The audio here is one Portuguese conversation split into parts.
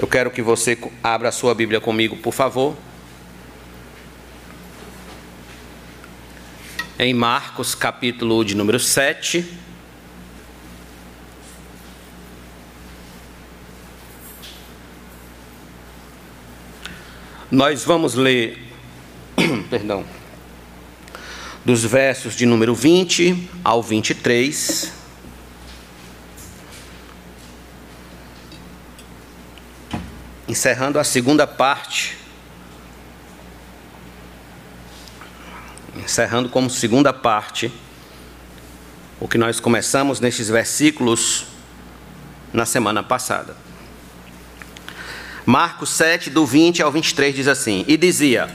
Eu quero que você abra a sua Bíblia comigo, por favor. Em Marcos, capítulo de número 7. Nós vamos ler, perdão, dos versos de número 20 ao 23. Encerrando a segunda parte. Encerrando como segunda parte o que nós começamos nesses versículos na semana passada. Marcos 7, do 20 ao 23 diz assim: E dizia: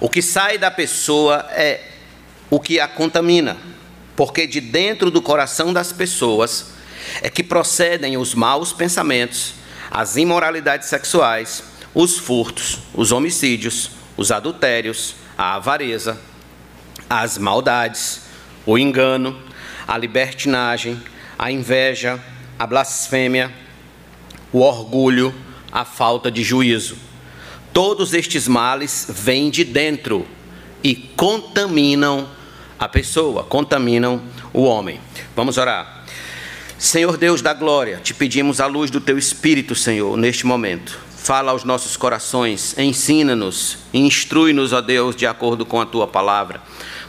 O que sai da pessoa é o que a contamina, porque de dentro do coração das pessoas é que procedem os maus pensamentos as imoralidades sexuais, os furtos, os homicídios, os adultérios, a avareza, as maldades, o engano, a libertinagem, a inveja, a blasfêmia, o orgulho, a falta de juízo. Todos estes males vêm de dentro e contaminam a pessoa, contaminam o homem. Vamos orar. Senhor Deus da glória, te pedimos a luz do teu Espírito, Senhor, neste momento. Fala aos nossos corações, ensina-nos, instrui-nos, ó Deus, de acordo com a tua palavra,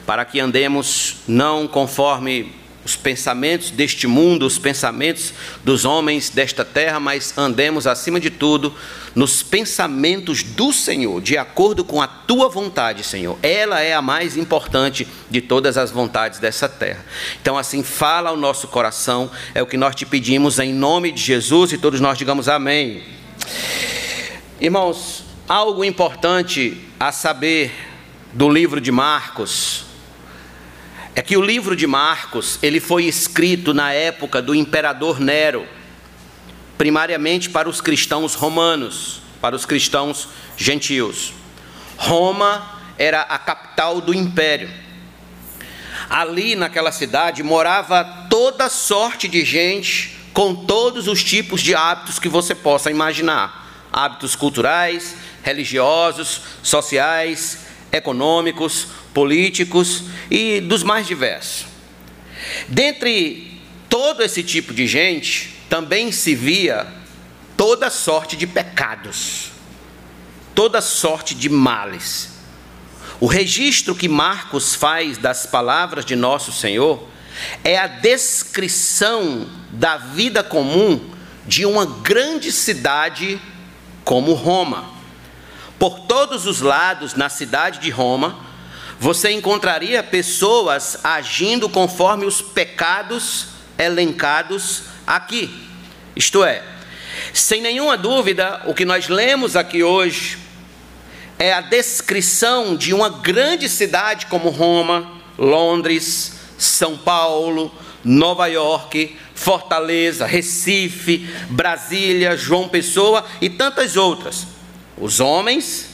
para que andemos não conforme os pensamentos deste mundo, os pensamentos dos homens desta terra, mas andemos acima de tudo nos pensamentos do Senhor, de acordo com a tua vontade, Senhor. Ela é a mais importante de todas as vontades dessa terra. Então, assim, fala ao nosso coração, é o que nós te pedimos em nome de Jesus e todos nós digamos amém. Irmãos, algo importante a saber do livro de Marcos é que o livro de Marcos, ele foi escrito na época do imperador Nero, primariamente para os cristãos romanos, para os cristãos gentios. Roma era a capital do império. Ali naquela cidade morava toda sorte de gente com todos os tipos de hábitos que você possa imaginar: hábitos culturais, religiosos, sociais, econômicos, políticos e dos mais diversos. Dentre todo esse tipo de gente, também se via toda sorte de pecados, toda sorte de males. O registro que Marcos faz das palavras de nosso Senhor é a descrição da vida comum de uma grande cidade como Roma. Por todos os lados na cidade de Roma, você encontraria pessoas agindo conforme os pecados elencados aqui. Isto é, sem nenhuma dúvida, o que nós lemos aqui hoje é a descrição de uma grande cidade como Roma, Londres, São Paulo, Nova York, Fortaleza, Recife, Brasília, João Pessoa e tantas outras. Os homens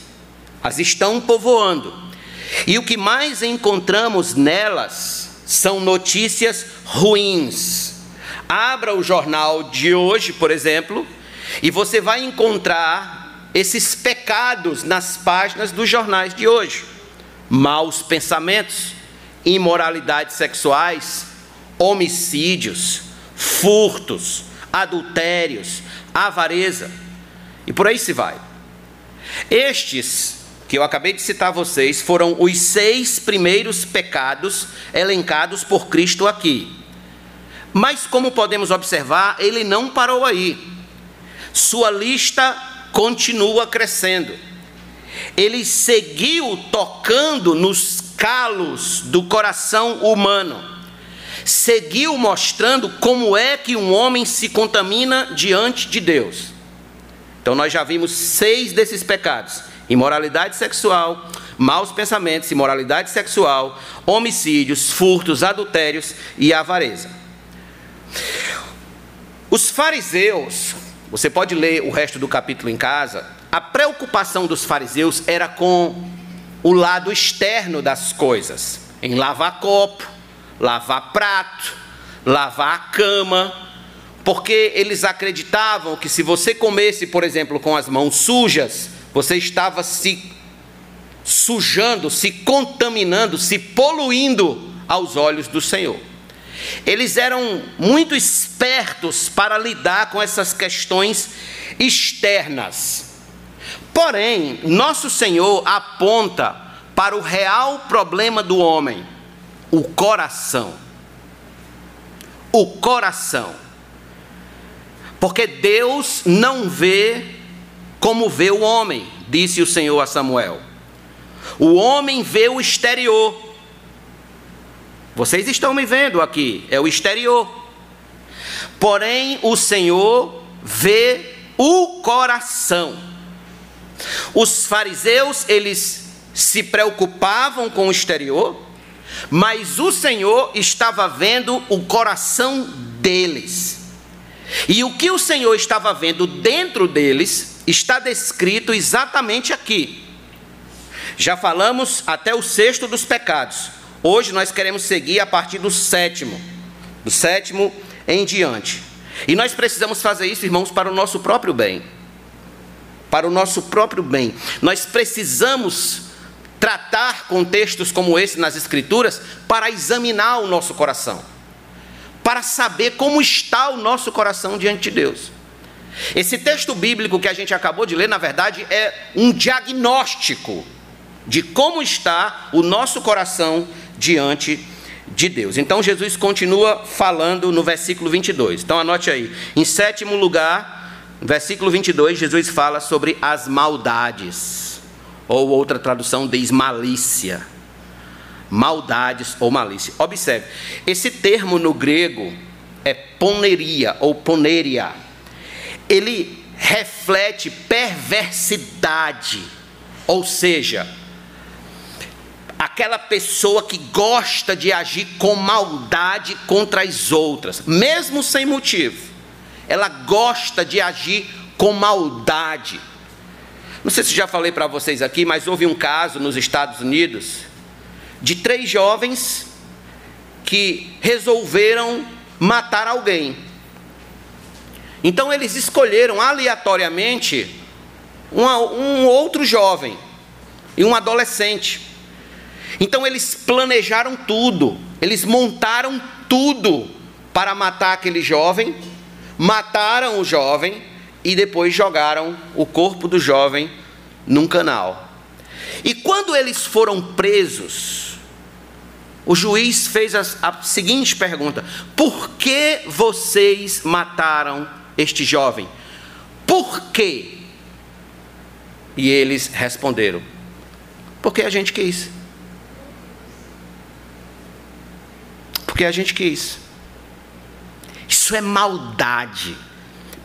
as estão povoando e o que mais encontramos nelas são notícias ruins. Abra o jornal de hoje, por exemplo, e você vai encontrar esses pecados nas páginas dos jornais de hoje: maus pensamentos, imoralidades sexuais, homicídios, furtos, adultérios, avareza, e por aí se vai. Estes que eu acabei de citar a vocês foram os seis primeiros pecados elencados por Cristo aqui. Mas, como podemos observar, ele não parou aí. Sua lista continua crescendo. Ele seguiu tocando nos calos do coração humano. Seguiu mostrando como é que um homem se contamina diante de Deus. Então, nós já vimos seis desses pecados imoralidade sexual, maus pensamentos, imoralidade sexual, homicídios, furtos, adultérios e avareza. Os fariseus, você pode ler o resto do capítulo em casa, a preocupação dos fariseus era com o lado externo das coisas, em lavar copo, lavar prato, lavar a cama, porque eles acreditavam que se você comesse, por exemplo, com as mãos sujas, você estava se sujando, se contaminando, se poluindo aos olhos do Senhor. Eles eram muito espertos para lidar com essas questões externas. Porém, nosso Senhor aponta para o real problema do homem, o coração. O coração. Porque Deus não vê como vê o homem, disse o Senhor a Samuel. O homem vê o exterior. Vocês estão me vendo aqui, é o exterior. Porém, o Senhor vê o coração. Os fariseus, eles se preocupavam com o exterior, mas o Senhor estava vendo o coração deles. E o que o Senhor estava vendo dentro deles está descrito exatamente aqui. Já falamos até o sexto dos pecados. Hoje nós queremos seguir a partir do sétimo, do sétimo em diante. E nós precisamos fazer isso, irmãos, para o nosso próprio bem. Para o nosso próprio bem. Nós precisamos tratar com textos como esse nas Escrituras para examinar o nosso coração, para saber como está o nosso coração diante de Deus. Esse texto bíblico que a gente acabou de ler, na verdade, é um diagnóstico de como está o nosso coração diante de Deus. Então Jesus continua falando no versículo 22. Então anote aí. Em sétimo lugar, versículo 22, Jesus fala sobre as maldades. Ou outra tradução diz malícia. Maldades ou malícia. Observe, esse termo no grego é poneria ou poneria. Ele reflete perversidade, ou seja, aquela pessoa que gosta de agir com maldade contra as outras, mesmo sem motivo. Ela gosta de agir com maldade. Não sei se já falei para vocês aqui, mas houve um caso nos Estados Unidos de três jovens que resolveram matar alguém. Então eles escolheram aleatoriamente um, um outro jovem e um adolescente então eles planejaram tudo, eles montaram tudo para matar aquele jovem, mataram o jovem e depois jogaram o corpo do jovem num canal. E quando eles foram presos, o juiz fez a, a seguinte pergunta: Por que vocês mataram este jovem? Por quê? E eles responderam: Porque a gente quis. porque a gente quis. Isso é maldade,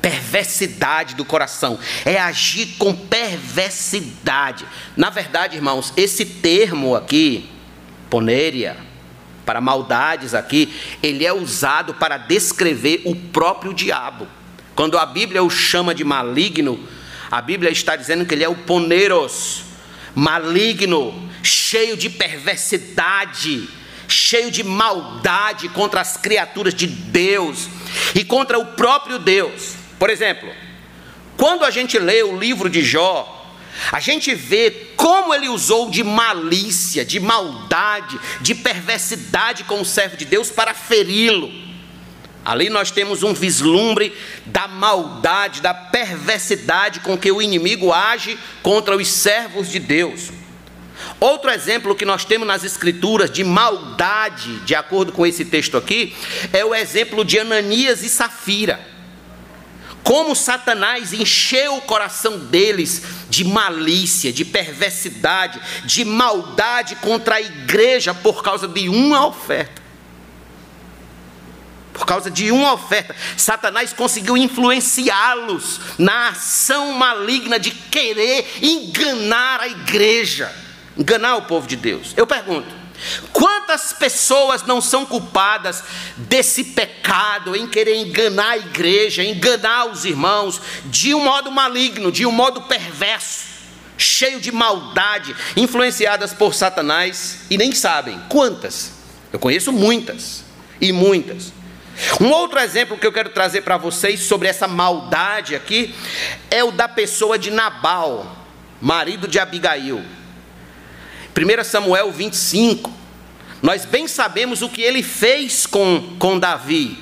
perversidade do coração, é agir com perversidade. Na verdade, irmãos, esse termo aqui, ponéria, para maldades aqui, ele é usado para descrever o próprio diabo. Quando a Bíblia o chama de maligno, a Bíblia está dizendo que ele é o poneros, maligno, cheio de perversidade cheio de maldade contra as criaturas de Deus e contra o próprio Deus. Por exemplo, quando a gente lê o livro de Jó, a gente vê como ele usou de malícia, de maldade, de perversidade com o servo de Deus para feri-lo. Ali nós temos um vislumbre da maldade, da perversidade com que o inimigo age contra os servos de Deus. Outro exemplo que nós temos nas Escrituras de maldade, de acordo com esse texto aqui, é o exemplo de Ananias e Safira. Como Satanás encheu o coração deles de malícia, de perversidade, de maldade contra a igreja por causa de uma oferta. Por causa de uma oferta, Satanás conseguiu influenciá-los na ação maligna de querer enganar a igreja enganar o povo de Deus. Eu pergunto: quantas pessoas não são culpadas desse pecado em querer enganar a igreja, enganar os irmãos, de um modo maligno, de um modo perverso, cheio de maldade, influenciadas por Satanás e nem sabem quantas? Eu conheço muitas e muitas. Um outro exemplo que eu quero trazer para vocês sobre essa maldade aqui é o da pessoa de Nabal, marido de Abigail. 1 Samuel 25. Nós bem sabemos o que ele fez com, com Davi.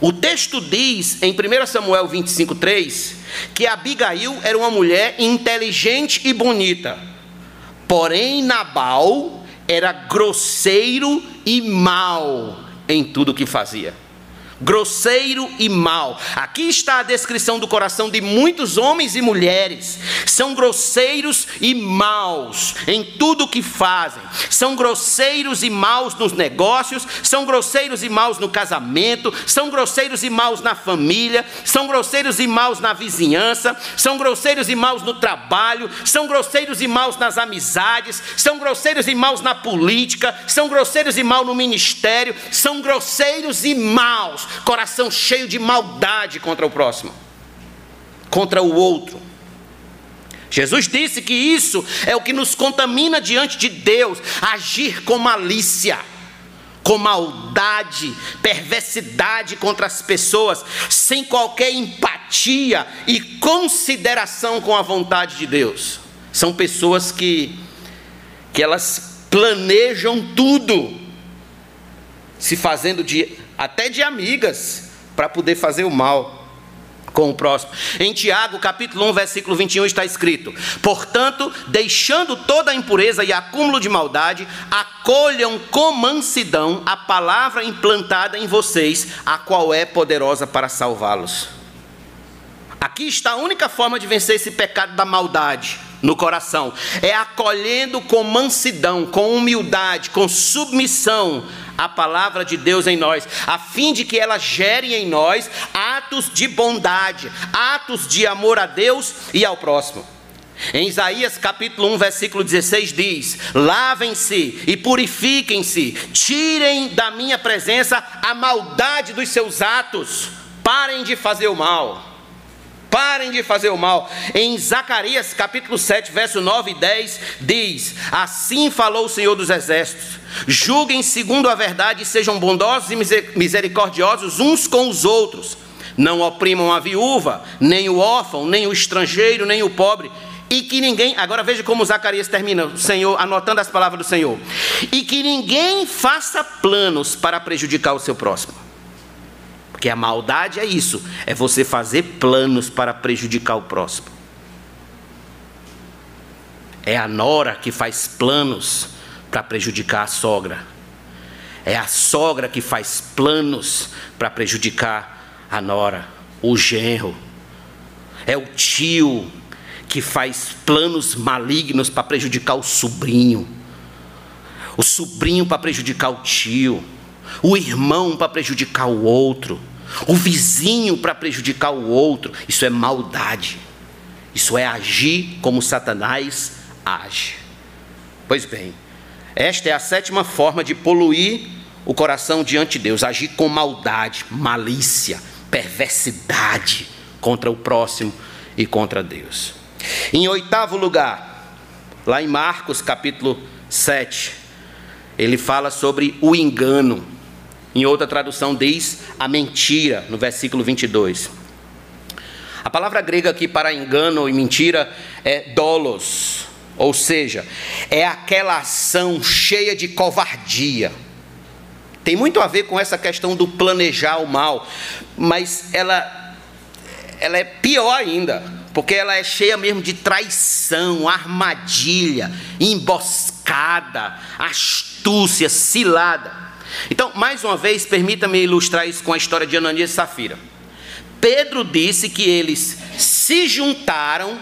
O texto diz em 1 Samuel 25, 3, que Abigail era uma mulher inteligente e bonita. Porém, Nabal era grosseiro e mau em tudo o que fazia grosseiro e mau. Aqui está a descrição do coração de muitos homens e mulheres. São grosseiros e maus em tudo o que fazem. São grosseiros e maus nos negócios, são grosseiros e maus no casamento, são grosseiros e maus na família, são grosseiros e maus na vizinhança, são grosseiros e maus no trabalho, são grosseiros e maus nas amizades, são grosseiros e maus na política, são grosseiros e maus no ministério, são grosseiros e maus coração cheio de maldade contra o próximo, contra o outro. Jesus disse que isso é o que nos contamina diante de Deus, agir com malícia, com maldade, perversidade contra as pessoas, sem qualquer empatia e consideração com a vontade de Deus. São pessoas que que elas planejam tudo, se fazendo de até de amigas, para poder fazer o mal com o próximo. Em Tiago, capítulo 1, versículo 21 está escrito: "Portanto, deixando toda a impureza e acúmulo de maldade, acolham com mansidão a palavra implantada em vocês, a qual é poderosa para salvá-los." Aqui está a única forma de vencer esse pecado da maldade no coração, é acolhendo com mansidão, com humildade, com submissão a palavra de Deus em nós, a fim de que ela gere em nós atos de bondade, atos de amor a Deus e ao próximo. Em Isaías capítulo 1, versículo 16 diz: Lavem-se e purifiquem-se, tirem da minha presença a maldade dos seus atos, parem de fazer o mal. Parem de fazer o mal. Em Zacarias capítulo 7, verso 9 e 10 diz: Assim falou o Senhor dos Exércitos: Julguem segundo a verdade sejam bondosos e misericordiosos uns com os outros. Não oprimam a viúva, nem o órfão, nem o estrangeiro, nem o pobre. E que ninguém, agora veja como Zacarias termina, o Senhor, anotando as palavras do Senhor. E que ninguém faça planos para prejudicar o seu próximo. Porque a maldade é isso, é você fazer planos para prejudicar o próximo. É a nora que faz planos para prejudicar a sogra. É a sogra que faz planos para prejudicar a nora, o genro. É o tio que faz planos malignos para prejudicar o sobrinho. O sobrinho para prejudicar o tio. O irmão para prejudicar o outro. O vizinho para prejudicar o outro. Isso é maldade. Isso é agir como Satanás age. Pois bem, esta é a sétima forma de poluir o coração diante de Deus, agir com maldade, malícia, perversidade contra o próximo e contra Deus. Em oitavo lugar, lá em Marcos capítulo 7, ele fala sobre o engano. Em outra tradução diz a mentira, no versículo 22. A palavra grega aqui para engano e mentira é dolos, ou seja, é aquela ação cheia de covardia. Tem muito a ver com essa questão do planejar o mal, mas ela, ela é pior ainda, porque ela é cheia mesmo de traição, armadilha, emboscada, astúcia, cilada. Então, mais uma vez, permita-me ilustrar isso com a história de Ananias e Safira. Pedro disse que eles se juntaram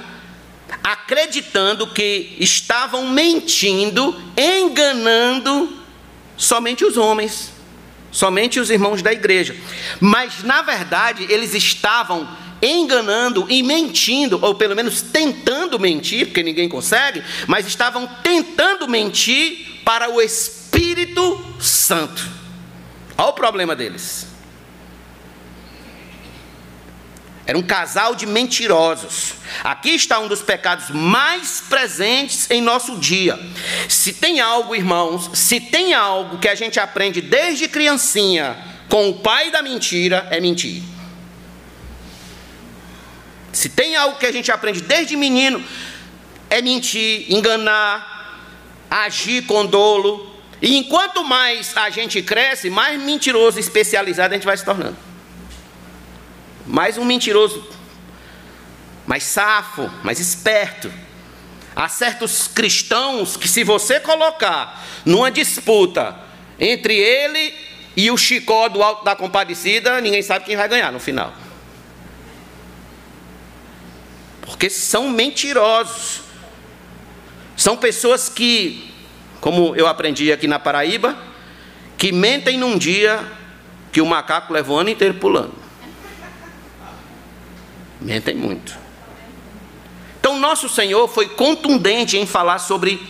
acreditando que estavam mentindo, enganando somente os homens, somente os irmãos da igreja. Mas na verdade, eles estavam enganando e mentindo, ou pelo menos tentando mentir, porque ninguém consegue, mas estavam tentando mentir para o Espírito Santo. Olha o problema deles. Era um casal de mentirosos. Aqui está um dos pecados mais presentes em nosso dia. Se tem algo, irmãos, se tem algo que a gente aprende desde criancinha com o pai da mentira é mentir. Se tem algo que a gente aprende desde menino, é mentir, enganar, agir com dolo. E enquanto mais a gente cresce, mais mentiroso especializado a gente vai se tornando. Mais um mentiroso, mais safo, mais esperto. Há certos cristãos que, se você colocar numa disputa entre ele e o Chicó do Alto da Compadecida, ninguém sabe quem vai ganhar no final. Porque são mentirosos. São pessoas que, como eu aprendi aqui na Paraíba, que mentem num dia que o macaco leva o ano inteiro pulando. Mentem muito. Então, nosso Senhor foi contundente em falar sobre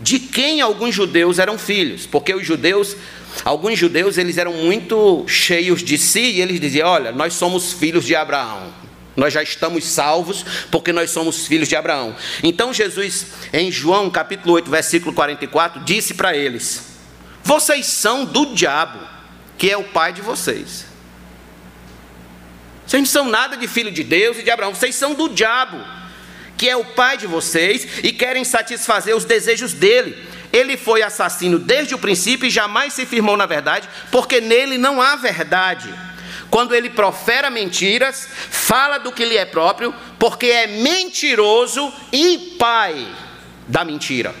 de quem alguns judeus eram filhos, porque os judeus, alguns judeus, eles eram muito cheios de si e eles diziam: Olha, nós somos filhos de Abraão. Nós já estamos salvos porque nós somos filhos de Abraão. Então Jesus, em João capítulo 8, versículo 44, disse para eles: Vocês são do diabo, que é o pai de vocês. Vocês não são nada de filho de Deus e de Abraão, vocês são do diabo, que é o pai de vocês e querem satisfazer os desejos dele. Ele foi assassino desde o princípio e jamais se firmou na verdade, porque nele não há verdade. Quando ele profera mentiras, fala do que lhe é próprio, porque é mentiroso e pai da mentira.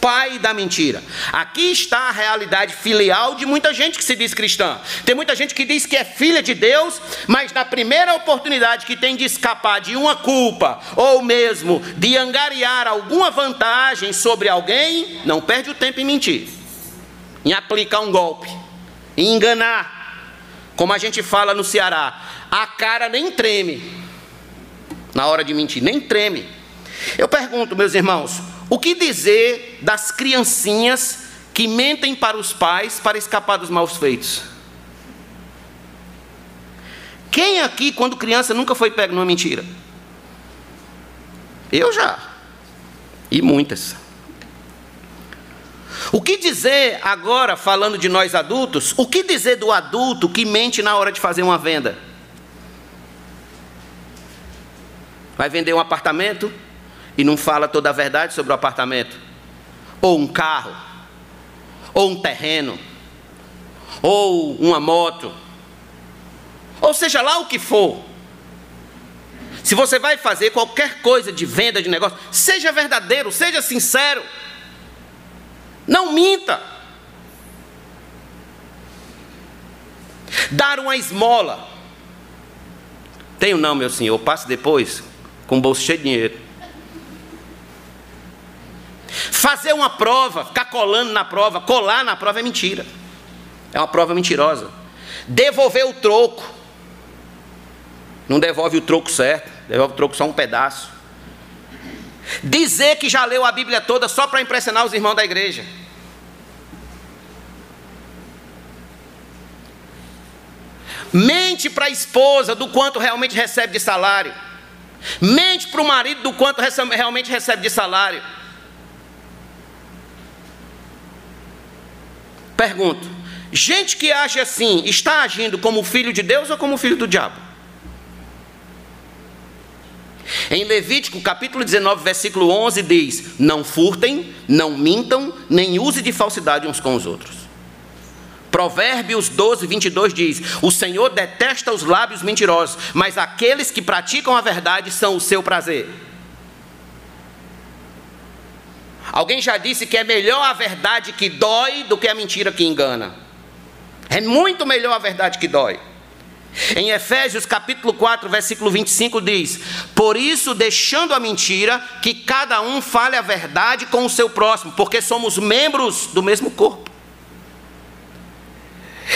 Pai da mentira. Aqui está a realidade filial de muita gente que se diz cristã. Tem muita gente que diz que é filha de Deus, mas na primeira oportunidade que tem de escapar de uma culpa, ou mesmo de angariar alguma vantagem sobre alguém, não perde o tempo em mentir, em aplicar um golpe, em enganar como a gente fala no Ceará, a cara nem treme na hora de mentir, nem treme. Eu pergunto, meus irmãos, o que dizer das criancinhas que mentem para os pais para escapar dos maus feitos? Quem aqui, quando criança, nunca foi pego numa mentira? Eu já. E muitas. O que dizer agora, falando de nós adultos, o que dizer do adulto que mente na hora de fazer uma venda? Vai vender um apartamento e não fala toda a verdade sobre o apartamento? Ou um carro? Ou um terreno? Ou uma moto? Ou seja lá o que for. Se você vai fazer qualquer coisa de venda de negócio, seja verdadeiro, seja sincero. Não minta. Dar uma esmola. Tenho não, meu senhor. Passe depois com o bolso cheio de dinheiro. Fazer uma prova, ficar colando na prova, colar na prova é mentira. É uma prova mentirosa. Devolver o troco. Não devolve o troco certo, devolve o troco só um pedaço. Dizer que já leu a Bíblia toda só para impressionar os irmãos da igreja. Mente para a esposa do quanto realmente recebe de salário. Mente para o marido do quanto realmente recebe de salário. Pergunto: gente que age assim, está agindo como filho de Deus ou como filho do diabo? Em Levítico capítulo 19, versículo 11 diz: Não furtem, não mintam, nem use de falsidade uns com os outros. Provérbios 12, 22 diz: O Senhor detesta os lábios mentirosos, mas aqueles que praticam a verdade são o seu prazer. Alguém já disse que é melhor a verdade que dói do que a mentira que engana. É muito melhor a verdade que dói. Em Efésios capítulo 4, versículo 25 diz: Por isso, deixando a mentira, que cada um fale a verdade com o seu próximo, porque somos membros do mesmo corpo.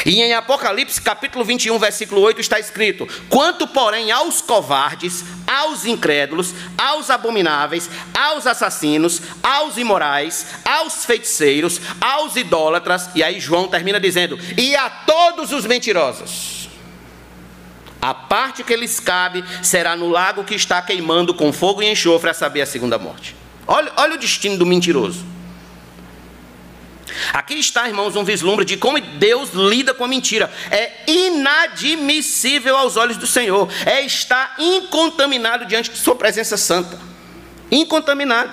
E em Apocalipse capítulo 21, versículo 8 está escrito: Quanto, porém, aos covardes, aos incrédulos, aos abomináveis, aos assassinos, aos imorais, aos feiticeiros, aos idólatras, e aí João termina dizendo: E a todos os mentirosos. A parte que lhes cabe será no lago que está queimando com fogo e enxofre, a saber, a segunda morte. Olha, olha o destino do mentiroso. Aqui está, irmãos, um vislumbre de como Deus lida com a mentira. É inadmissível aos olhos do Senhor. É estar incontaminado diante de Sua presença santa. Incontaminado.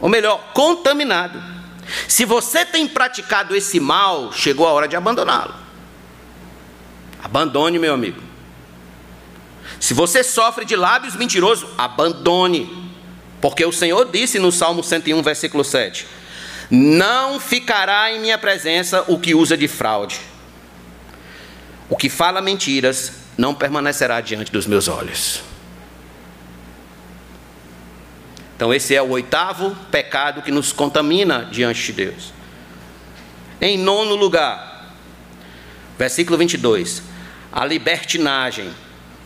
Ou melhor, contaminado. Se você tem praticado esse mal, chegou a hora de abandoná-lo. Abandone, meu amigo. Se você sofre de lábios mentirosos, abandone. Porque o Senhor disse no Salmo 101, versículo 7: Não ficará em minha presença o que usa de fraude. O que fala mentiras não permanecerá diante dos meus olhos. Então, esse é o oitavo pecado que nos contamina diante de Deus. Em nono lugar, versículo 22, a libertinagem,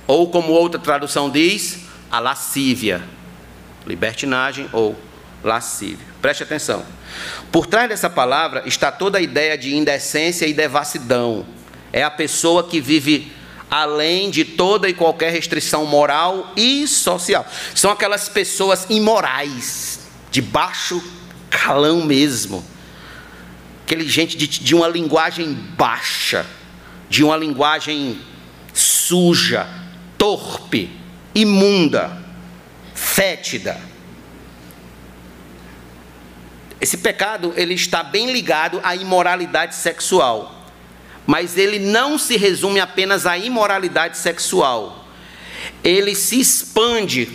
ou como outra tradução diz, a lascívia. Libertinagem ou lascívia. Preste atenção. Por trás dessa palavra está toda a ideia de indecência e devassidão. É a pessoa que vive além de toda e qualquer restrição moral e social. São aquelas pessoas imorais, de baixo calão mesmo. Aquele gente de, de uma linguagem baixa, de uma linguagem suja, torpe, imunda, fétida. Esse pecado ele está bem ligado à imoralidade sexual mas ele não se resume apenas à imoralidade sexual. Ele se expande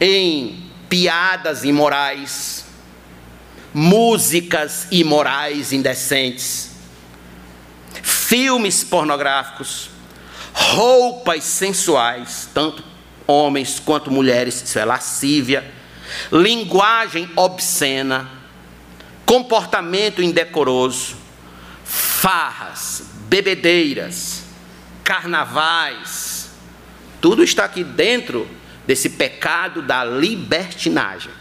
em piadas imorais, músicas imorais indecentes, filmes pornográficos, roupas sensuais, tanto homens quanto mulheres, isso é lascívia, linguagem obscena, comportamento indecoroso, farras, bebedeiras, carnavais, tudo está aqui dentro desse pecado da libertinagem.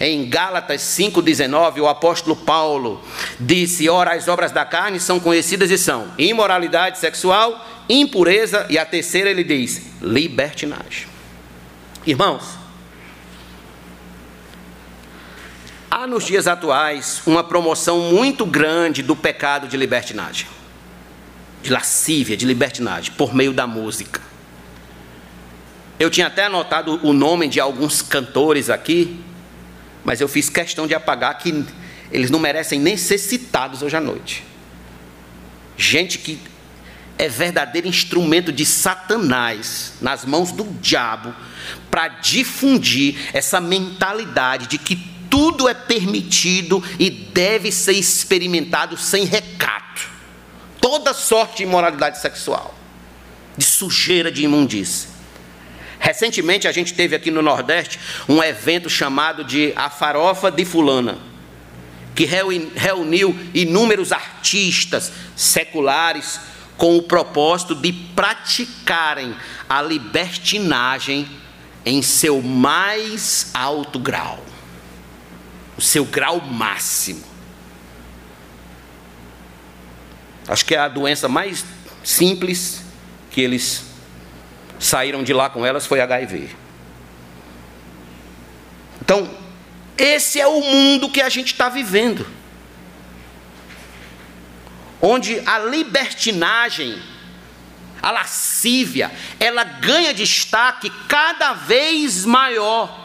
Em Gálatas 5,19, o apóstolo Paulo disse: Ora, as obras da carne são conhecidas e são imoralidade sexual, impureza, e a terceira ele diz: libertinagem. Irmãos, há nos dias atuais uma promoção muito grande do pecado de libertinagem de lascívia, de libertinagem, por meio da música. Eu tinha até anotado o nome de alguns cantores aqui, mas eu fiz questão de apagar que eles não merecem nem ser citados hoje à noite. Gente que é verdadeiro instrumento de Satanás nas mãos do diabo para difundir essa mentalidade de que tudo é permitido e deve ser experimentado sem recato toda sorte de imoralidade sexual, de sujeira, de imundície. Recentemente a gente teve aqui no Nordeste um evento chamado de A Farofa de Fulana, que reuniu inúmeros artistas seculares com o propósito de praticarem a libertinagem em seu mais alto grau, o seu grau máximo. Acho que é a doença mais simples que eles saíram de lá com elas foi HIV. Então, esse é o mundo que a gente está vivendo. Onde a libertinagem, a lascívia, ela ganha destaque cada vez maior.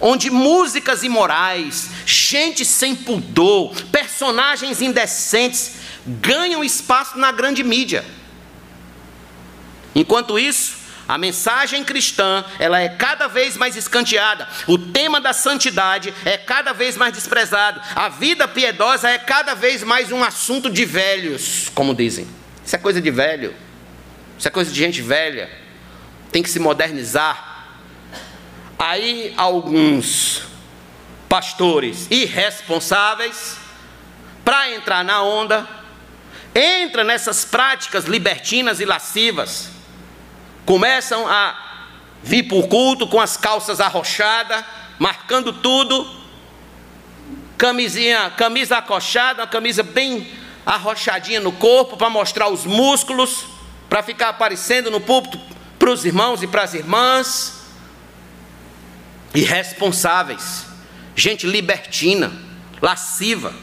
Onde músicas imorais, gente sem pudor, personagens indecentes ganham espaço na grande mídia. Enquanto isso, a mensagem cristã, ela é cada vez mais escanteada. O tema da santidade é cada vez mais desprezado. A vida piedosa é cada vez mais um assunto de velhos, como dizem. Isso é coisa de velho. Isso é coisa de gente velha. Tem que se modernizar. Aí alguns pastores irresponsáveis para entrar na onda entra nessas práticas libertinas e lascivas, começam a vir para o culto com as calças arrochadas, marcando tudo, camisinha, camisa acochada, uma camisa bem arrochadinha no corpo para mostrar os músculos, para ficar aparecendo no púlpito para os irmãos e para as irmãs. Irresponsáveis, gente libertina, lasciva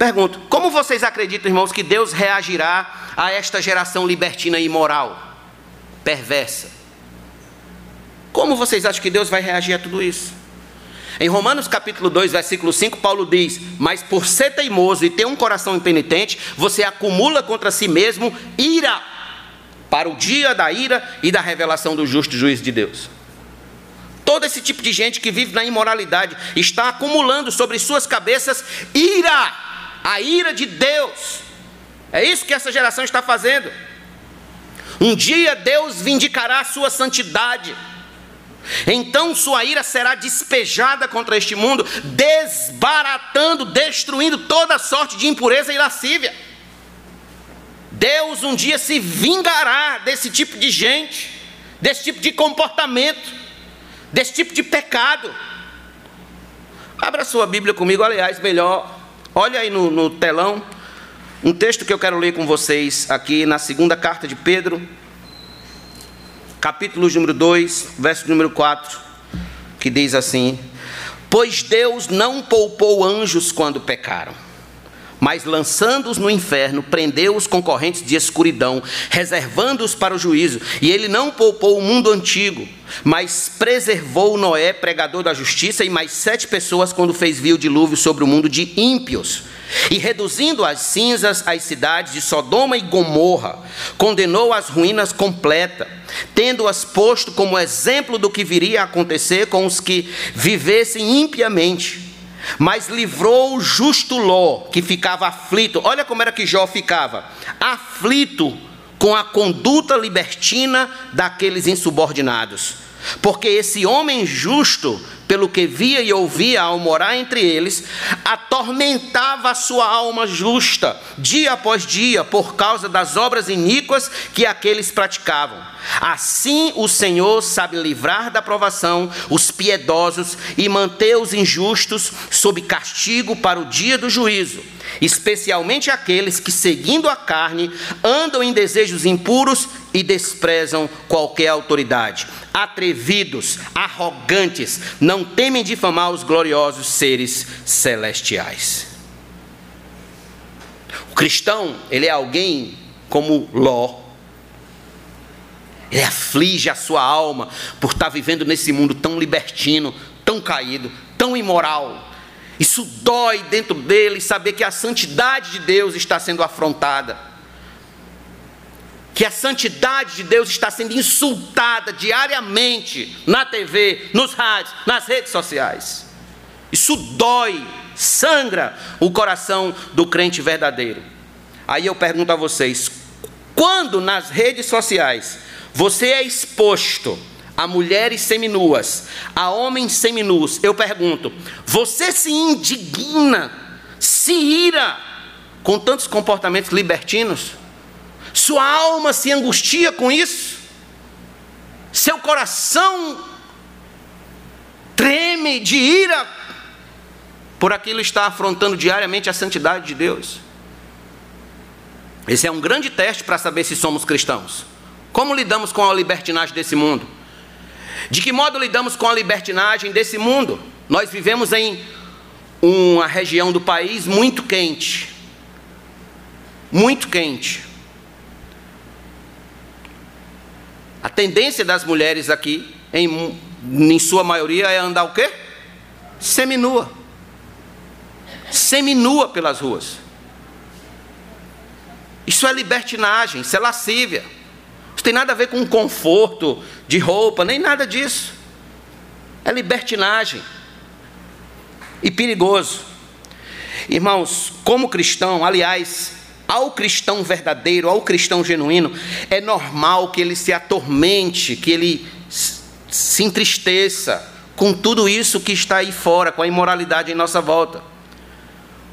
Pergunto: como vocês acreditam, irmãos, que Deus reagirá a esta geração libertina e imoral, perversa? Como vocês acham que Deus vai reagir a tudo isso? Em Romanos capítulo 2, versículo 5, Paulo diz: Mas por ser teimoso e ter um coração impenitente, você acumula contra si mesmo ira para o dia da ira e da revelação do justo juiz de Deus. Todo esse tipo de gente que vive na imoralidade está acumulando sobre suas cabeças ira, a ira de Deus. É isso que essa geração está fazendo. Um dia Deus vindicará a sua santidade. Então sua ira será despejada contra este mundo, desbaratando, destruindo toda sorte de impureza e lascívia. Deus um dia se vingará desse tipo de gente, desse tipo de comportamento, desse tipo de pecado. Abra sua Bíblia comigo, aliás, melhor, olha aí no, no telão, um texto que eu quero ler com vocês aqui na segunda carta de Pedro, capítulo número 2, verso número 4, que diz assim: Pois Deus não poupou anjos quando pecaram, mas lançando-os no inferno, prendeu os concorrentes de escuridão, reservando-os para o juízo. E ele não poupou o mundo antigo, mas preservou Noé, pregador da justiça, e mais sete pessoas quando fez vir o dilúvio sobre o mundo de ímpios e reduzindo as cinzas as cidades de Sodoma e Gomorra, condenou as ruínas completa, tendo-as posto como exemplo do que viria a acontecer com os que vivessem impiamente. Mas livrou o justo Ló, que ficava aflito. Olha como era que Jó ficava: aflito com a conduta libertina daqueles insubordinados. Porque esse homem justo pelo que via e ouvia ao morar entre eles, atormentava a sua alma justa, dia após dia, por causa das obras iníquas que aqueles praticavam. Assim o Senhor sabe livrar da provação os piedosos e manter os injustos sob castigo para o dia do juízo, especialmente aqueles que, seguindo a carne, andam em desejos impuros e desprezam qualquer autoridade. Atrevidos, arrogantes, não temem difamar os gloriosos seres celestiais. O cristão, ele é alguém como Ló. Ele aflige a sua alma por estar vivendo nesse mundo tão libertino, tão caído, tão imoral. Isso dói dentro dele saber que a santidade de Deus está sendo afrontada que a santidade de Deus está sendo insultada diariamente na TV, nos rádios, nas redes sociais. Isso dói, sangra o coração do crente verdadeiro. Aí eu pergunto a vocês: quando nas redes sociais você é exposto a mulheres seminuas, a homens seminus, eu pergunto, você se indigna, se ira com tantos comportamentos libertinos? Sua alma se angustia com isso? Seu coração treme de ira por aquilo está afrontando diariamente a santidade de Deus? Esse é um grande teste para saber se somos cristãos. Como lidamos com a libertinagem desse mundo? De que modo lidamos com a libertinagem desse mundo? Nós vivemos em uma região do país muito quente. Muito quente. A tendência das mulheres aqui, em, em sua maioria, é andar o quê? Seminua. Seminua pelas ruas. Isso é libertinagem, isso é lascívia. Isso tem nada a ver com conforto de roupa, nem nada disso. É libertinagem. E perigoso. Irmãos, como cristão, aliás, ao cristão verdadeiro, ao cristão genuíno, é normal que ele se atormente, que ele se entristeça com tudo isso que está aí fora, com a imoralidade em nossa volta.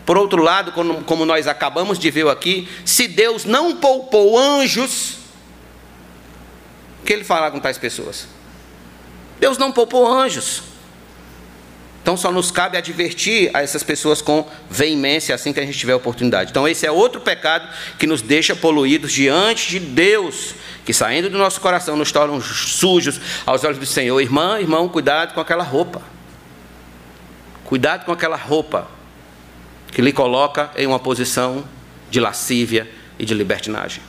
Por outro lado, como nós acabamos de ver aqui, se Deus não poupou anjos, que ele fará com tais pessoas? Deus não poupou anjos. Então só nos cabe advertir a essas pessoas com veemência assim que a gente tiver oportunidade. Então esse é outro pecado que nos deixa poluídos diante de Deus, que saindo do nosso coração nos tornam sujos aos olhos do Senhor. Irmã, irmão, cuidado com aquela roupa. Cuidado com aquela roupa que lhe coloca em uma posição de lascívia e de libertinagem.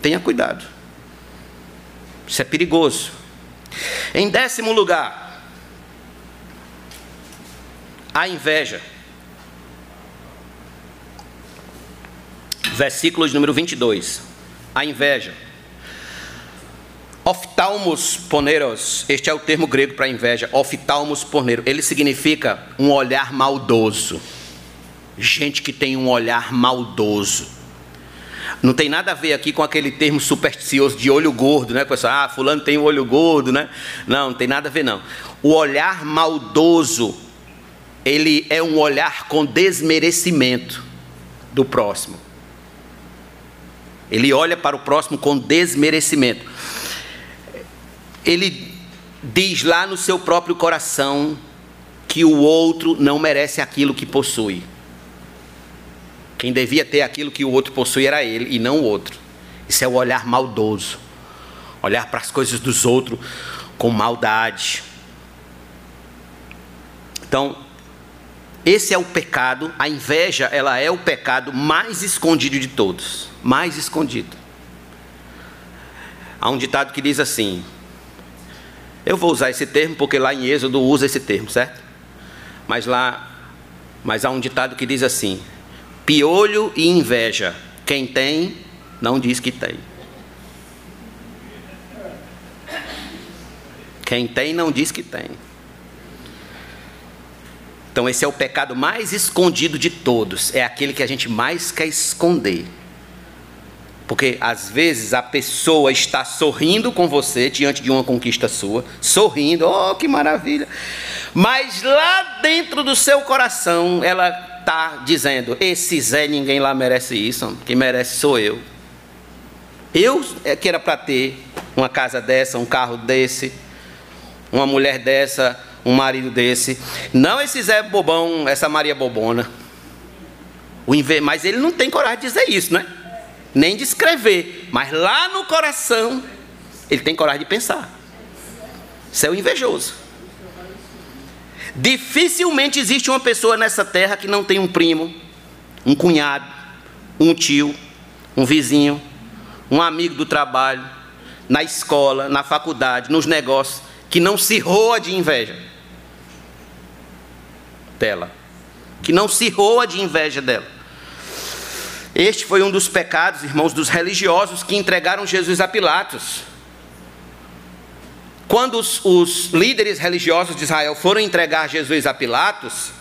Tenha cuidado. Isso é perigoso. Em décimo lugar, a inveja. Versículo de número 22. A inveja. Oftalmos poneros, este é o termo grego para inveja, oftalmos ponero, ele significa um olhar maldoso. Gente que tem um olhar maldoso. Não tem nada a ver aqui com aquele termo supersticioso de olho gordo, né? Pessoal, ah, fulano tem um olho gordo, né? Não, não tem nada a ver não. O olhar maldoso, ele é um olhar com desmerecimento do próximo. Ele olha para o próximo com desmerecimento. Ele diz lá no seu próprio coração que o outro não merece aquilo que possui. Quem devia ter aquilo que o outro possui era ele e não o outro. Isso é o olhar maldoso. Olhar para as coisas dos outros com maldade. Então, esse é o pecado, a inveja, ela é o pecado mais escondido de todos, mais escondido. Há um ditado que diz assim: Eu vou usar esse termo porque lá em Êxodo usa esse termo, certo? Mas lá, mas há um ditado que diz assim: Piolho e inveja. Quem tem, não diz que tem. Quem tem, não diz que tem. Então, esse é o pecado mais escondido de todos. É aquele que a gente mais quer esconder. Porque às vezes a pessoa está sorrindo com você diante de uma conquista sua, sorrindo, oh que maravilha. Mas lá dentro do seu coração, ela está dizendo: esse Zé, ninguém lá merece isso, quem merece sou eu. Eu é que era para ter uma casa dessa, um carro desse, uma mulher dessa, um marido desse. Não esse Zé bobão, essa Maria bobona. Mas ele não tem coragem de dizer isso, né? Nem de escrever. Mas lá no coração, ele tem coragem de pensar. Isso é o invejoso. Dificilmente existe uma pessoa nessa terra que não tem um primo, um cunhado, um tio, um vizinho, um amigo do trabalho, na escola, na faculdade, nos negócios, que não se roa de inveja dela. Que não se roa de inveja dela. Este foi um dos pecados, irmãos, dos religiosos que entregaram Jesus a Pilatos. Quando os, os líderes religiosos de Israel foram entregar Jesus a Pilatos,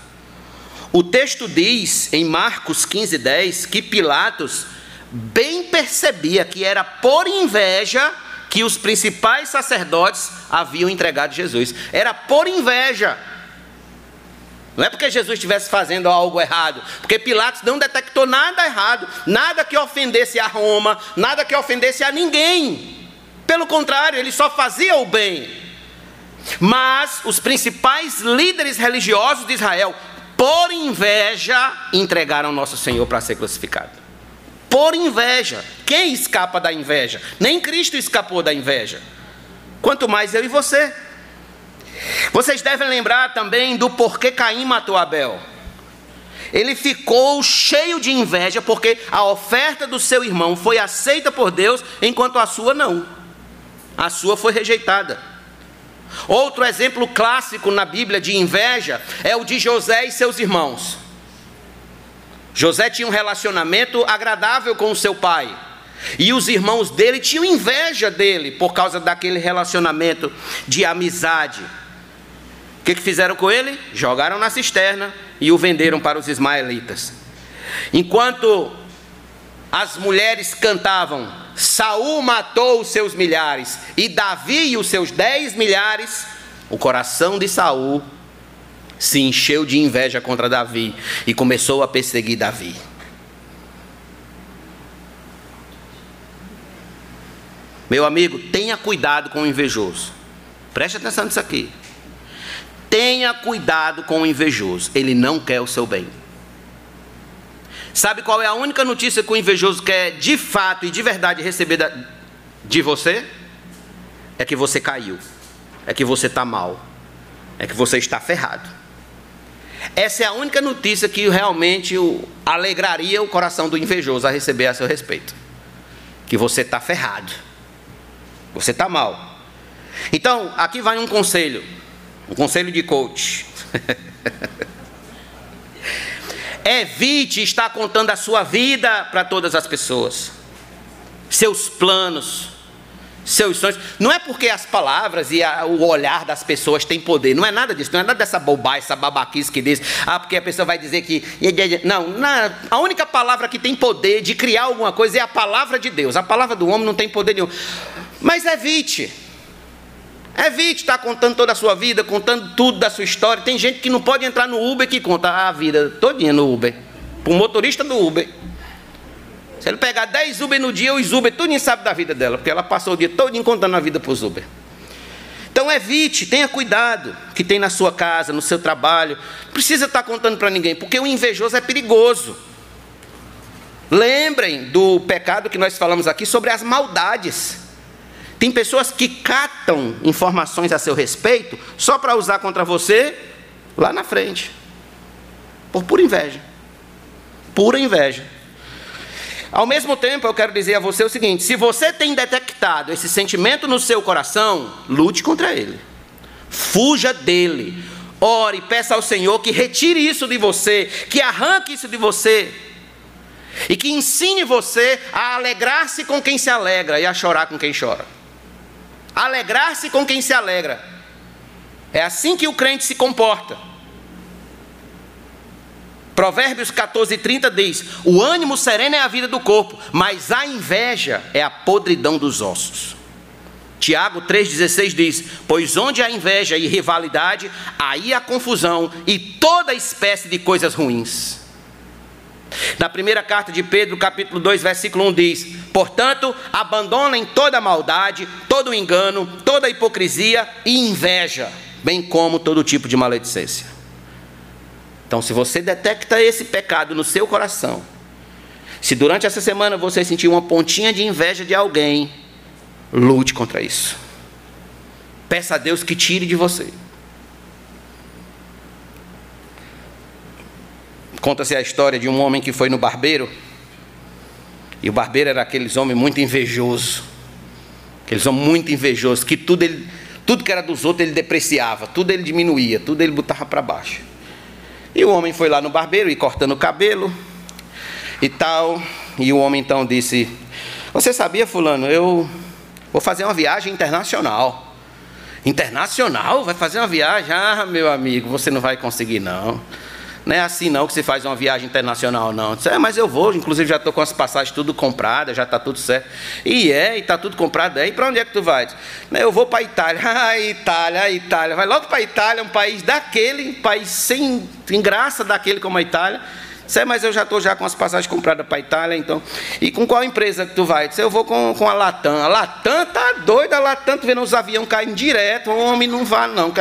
o texto diz em Marcos 15, 10 que Pilatos bem percebia que era por inveja que os principais sacerdotes haviam entregado Jesus. Era por inveja. Não é porque Jesus estivesse fazendo algo errado, porque Pilatos não detectou nada errado, nada que ofendesse a Roma, nada que ofendesse a ninguém. Pelo contrário, ele só fazia o bem. Mas os principais líderes religiosos de Israel, por inveja, entregaram nosso Senhor para ser crucificado. Por inveja. Quem escapa da inveja? Nem Cristo escapou da inveja. Quanto mais eu e você. Vocês devem lembrar também do porquê Caim matou Abel. Ele ficou cheio de inveja porque a oferta do seu irmão foi aceita por Deus, enquanto a sua não a sua foi rejeitada. Outro exemplo clássico na Bíblia de inveja é o de José e seus irmãos. José tinha um relacionamento agradável com o seu pai. E os irmãos dele tinham inveja dele por causa daquele relacionamento de amizade. O que, fizeram com ele? Jogaram na cisterna e o venderam para os ismaelitas. Enquanto as mulheres cantavam: Saul matou os seus milhares e Davi e os seus dez milhares. O coração de Saul se encheu de inveja contra Davi e começou a perseguir Davi. Meu amigo, tenha cuidado com o invejoso. Preste atenção nisso aqui. Tenha cuidado com o invejoso. Ele não quer o seu bem. Sabe qual é a única notícia que o invejoso quer de fato e de verdade receber de você? É que você caiu, é que você está mal, é que você está ferrado. essa é a única notícia que realmente alegraria o coração do invejoso a receber a seu respeito. Que você está ferrado. Você está mal. Então, aqui vai um conselho. Um conselho de coach. Evite estar contando a sua vida para todas as pessoas. Seus planos, seus sonhos. Não é porque as palavras e a, o olhar das pessoas têm poder. Não é nada disso. Não é nada dessa bobagem, essa babaquice que diz. Ah, porque a pessoa vai dizer que. Não, na, a única palavra que tem poder de criar alguma coisa é a palavra de Deus. A palavra do homem não tem poder nenhum. Mas evite. Evite estar contando toda a sua vida, contando tudo da sua história. Tem gente que não pode entrar no Uber que conta a vida todinha no Uber. Para o motorista do Uber. Se ele pegar 10 Uber no dia, os Uber tudo sabe da vida dela, porque ela passou o dia todo contando a vida para os Uber. Então evite, tenha cuidado que tem na sua casa, no seu trabalho. Não precisa estar contando para ninguém, porque o invejoso é perigoso. Lembrem do pecado que nós falamos aqui sobre as maldades. Tem pessoas que catam informações a seu respeito só para usar contra você lá na frente. Por pura inveja. Pura inveja. Ao mesmo tempo, eu quero dizer a você o seguinte: se você tem detectado esse sentimento no seu coração, lute contra ele. Fuja dele. Ore, peça ao Senhor que retire isso de você, que arranque isso de você. E que ensine você a alegrar-se com quem se alegra e a chorar com quem chora. Alegrar-se com quem se alegra. É assim que o crente se comporta. Provérbios 14, 30 diz: O ânimo sereno é a vida do corpo, mas a inveja é a podridão dos ossos. Tiago 3,16 diz: Pois onde há inveja e rivalidade, aí há confusão e toda espécie de coisas ruins. Na primeira carta de Pedro, capítulo 2, versículo 1 diz: Portanto, abandonem toda maldade, todo engano, toda hipocrisia e inveja, bem como todo tipo de maledicência. Então, se você detecta esse pecado no seu coração, se durante essa semana você sentir uma pontinha de inveja de alguém, lute contra isso. Peça a Deus que tire de você. Conta-se a história de um homem que foi no barbeiro. E o barbeiro era aqueles homem muito invejoso. Aqueles homem muito invejoso, que tudo ele, tudo que era dos outros ele depreciava, tudo ele diminuía, tudo ele botava para baixo. E o homem foi lá no barbeiro e cortando o cabelo e tal. E o homem então disse: Você sabia, Fulano, eu vou fazer uma viagem internacional. Internacional? Vai fazer uma viagem? Ah, meu amigo, você não vai conseguir não. Não é assim não que se faz uma viagem internacional, não. Disse, é, mas eu vou, inclusive já estou com as passagens tudo compradas, já está tudo certo. E é, e está tudo comprado. É, e para onde é que tu vai? Disse, eu vou para a Itália. Ah, Itália, Itália. Vai logo para a Itália, um país daquele, um país sem, sem graça daquele como a Itália. Disse, é, mas eu já estou já com as passagens compradas para a Itália, então. E com qual empresa que tu vai? Disse, eu vou com, com a Latam. A Latam tá doida, a Latam, tu vendo os aviões caindo direto, o homem não vai não,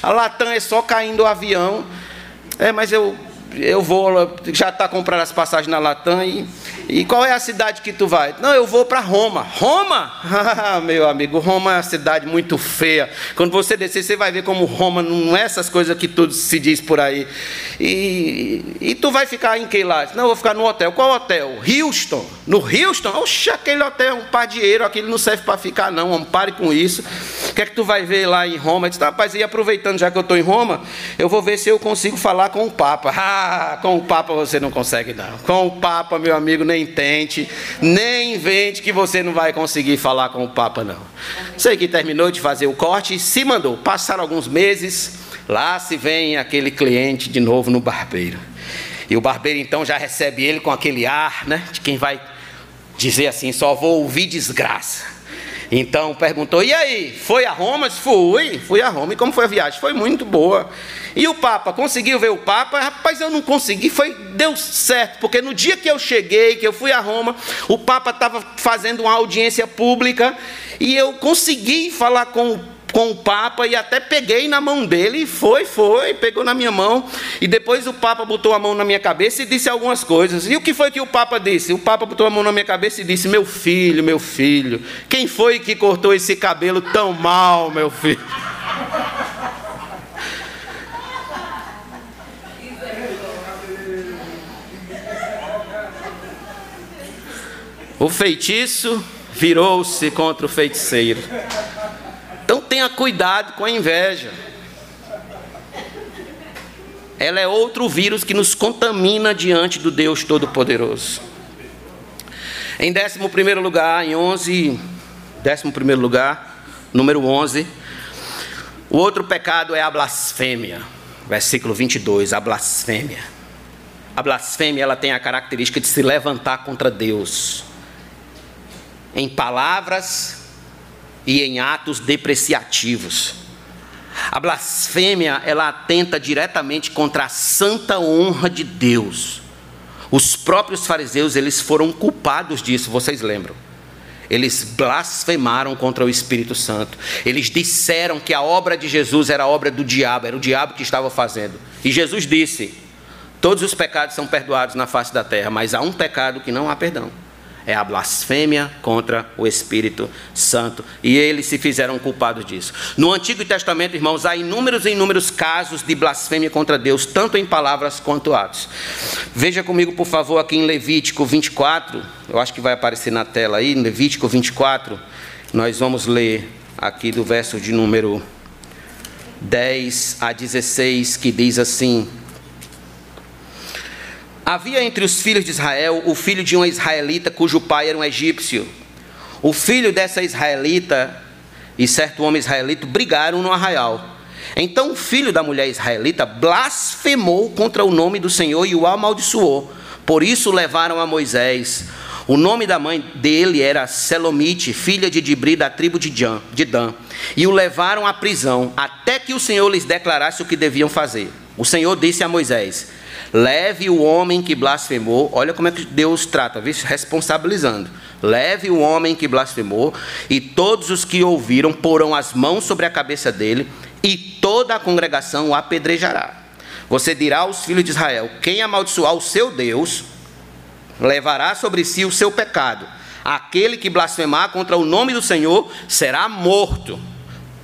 a Latam é só caindo o avião. É, mas eu, eu vou, já está comprando as passagens na Latam e e qual é a cidade que tu vai? Não, eu vou para Roma. Roma? Ah, meu amigo, Roma é uma cidade muito feia. Quando você descer, você vai ver como Roma não é essas coisas que tudo se diz por aí. E, e tu vai ficar em que lá? Não, eu vou ficar no hotel. Qual hotel? Houston. No Houston? Oxe, aquele hotel é um padieiro, aquele não serve para ficar, não. Homem, pare com isso. O que é que tu vai ver lá em Roma? Eu disse, rapaz, e aproveitando já que eu estou em Roma, eu vou ver se eu consigo falar com o Papa. Ah, com o Papa você não consegue, não. Com o Papa, meu amigo, nem nem tente, nem invente que você não vai conseguir falar com o Papa, não. Sei que terminou de fazer o corte se mandou. Passaram alguns meses, lá se vem aquele cliente de novo no barbeiro. E o barbeiro então já recebe ele com aquele ar, né, de quem vai dizer assim: só vou ouvir desgraça. Então perguntou: e aí, foi a Roma? Fui, fui a Roma. E como foi a viagem? Foi muito boa. E o Papa, conseguiu ver o Papa? Rapaz, eu não consegui, foi, deu certo, porque no dia que eu cheguei, que eu fui a Roma, o Papa estava fazendo uma audiência pública e eu consegui falar com, com o Papa e até peguei na mão dele, e foi, foi, pegou na minha mão, e depois o Papa botou a mão na minha cabeça e disse algumas coisas. E o que foi que o Papa disse? O Papa botou a mão na minha cabeça e disse: Meu filho, meu filho, quem foi que cortou esse cabelo tão mal, meu filho? O feitiço virou-se contra o feiticeiro. Então tenha cuidado com a inveja. Ela é outro vírus que nos contamina diante do Deus Todo-Poderoso. Em 11 lugar, em 11, 11 lugar, número 11, o outro pecado é a blasfêmia. Versículo 22, a blasfêmia. A blasfêmia ela tem a característica de se levantar contra Deus em palavras e em atos depreciativos. A blasfêmia, ela atenta diretamente contra a santa honra de Deus. Os próprios fariseus, eles foram culpados disso, vocês lembram? Eles blasfemaram contra o Espírito Santo. Eles disseram que a obra de Jesus era a obra do diabo, era o diabo que estava fazendo. E Jesus disse: Todos os pecados são perdoados na face da terra, mas há um pecado que não há perdão é a blasfêmia contra o Espírito Santo. E eles se fizeram culpados disso. No Antigo Testamento, irmãos, há inúmeros e inúmeros casos de blasfêmia contra Deus, tanto em palavras quanto atos. Veja comigo, por favor, aqui em Levítico 24, eu acho que vai aparecer na tela aí, em Levítico 24, nós vamos ler aqui do verso de número 10 a 16, que diz assim: Havia entre os filhos de Israel o filho de uma israelita cujo pai era um egípcio. O filho dessa israelita e certo homem israelita brigaram no arraial. Então o filho da mulher israelita blasfemou contra o nome do Senhor e o amaldiçoou. Por isso levaram a Moisés. O nome da mãe dele era Selomite, filha de Dibri da tribo de Dan, e o levaram à prisão, até que o Senhor lhes declarasse o que deviam fazer. O Senhor disse a Moisés: Leve o homem que blasfemou, olha como é que Deus trata, viu? responsabilizando. Leve o homem que blasfemou, e todos os que ouviram porão as mãos sobre a cabeça dele, e toda a congregação o apedrejará. Você dirá aos filhos de Israel: quem amaldiçoar o seu Deus, levará sobre si o seu pecado. Aquele que blasfemar contra o nome do Senhor será morto.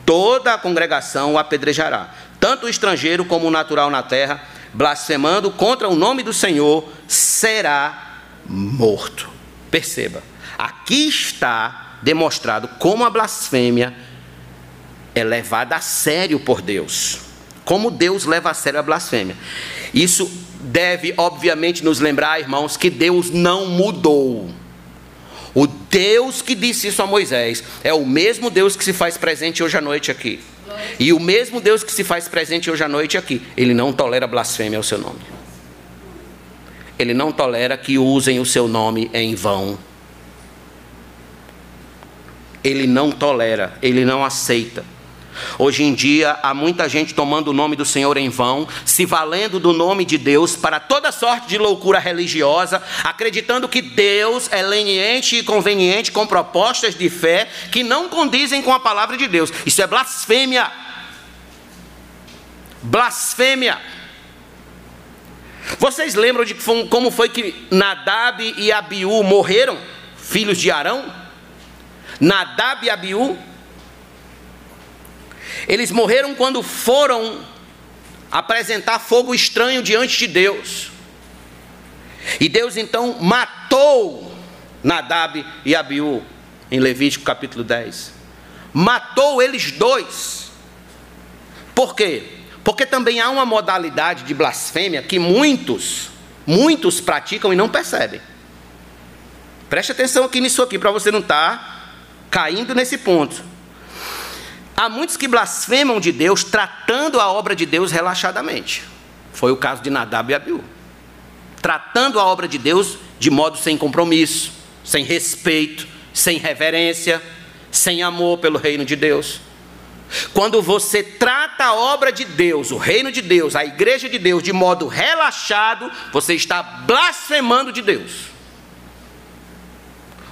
Toda a congregação o apedrejará, tanto o estrangeiro como o natural na terra blasfemando contra o nome do Senhor, será morto. Perceba, aqui está demonstrado como a blasfêmia é levada a sério por Deus. Como Deus leva a sério a blasfêmia. Isso deve, obviamente, nos lembrar, irmãos, que Deus não mudou. O Deus que disse isso a Moisés é o mesmo Deus que se faz presente hoje à noite aqui. E o mesmo Deus que se faz presente hoje à noite aqui, ele não tolera blasfêmia ao seu nome. Ele não tolera que usem o seu nome em vão. Ele não tolera, ele não aceita. Hoje em dia há muita gente tomando o nome do Senhor em vão, se valendo do nome de Deus para toda sorte de loucura religiosa, acreditando que Deus é leniente e conveniente com propostas de fé que não condizem com a palavra de Deus. Isso é blasfêmia. Blasfêmia. Vocês lembram de como foi que Nadab e Abiú morreram, filhos de Arão? Nadab e Abiú eles morreram quando foram apresentar fogo estranho diante de Deus. E Deus então matou Nadab e Abiú, em Levítico capítulo 10. Matou eles dois. Por quê? Porque também há uma modalidade de blasfêmia que muitos, muitos praticam e não percebem. Preste atenção aqui nisso aqui, para você não estar tá caindo nesse ponto. Há muitos que blasfemam de Deus tratando a obra de Deus relaxadamente. Foi o caso de Nadab e Abiú. Tratando a obra de Deus de modo sem compromisso, sem respeito, sem reverência, sem amor pelo reino de Deus. Quando você trata a obra de Deus, o reino de Deus, a igreja de Deus de modo relaxado, você está blasfemando de Deus.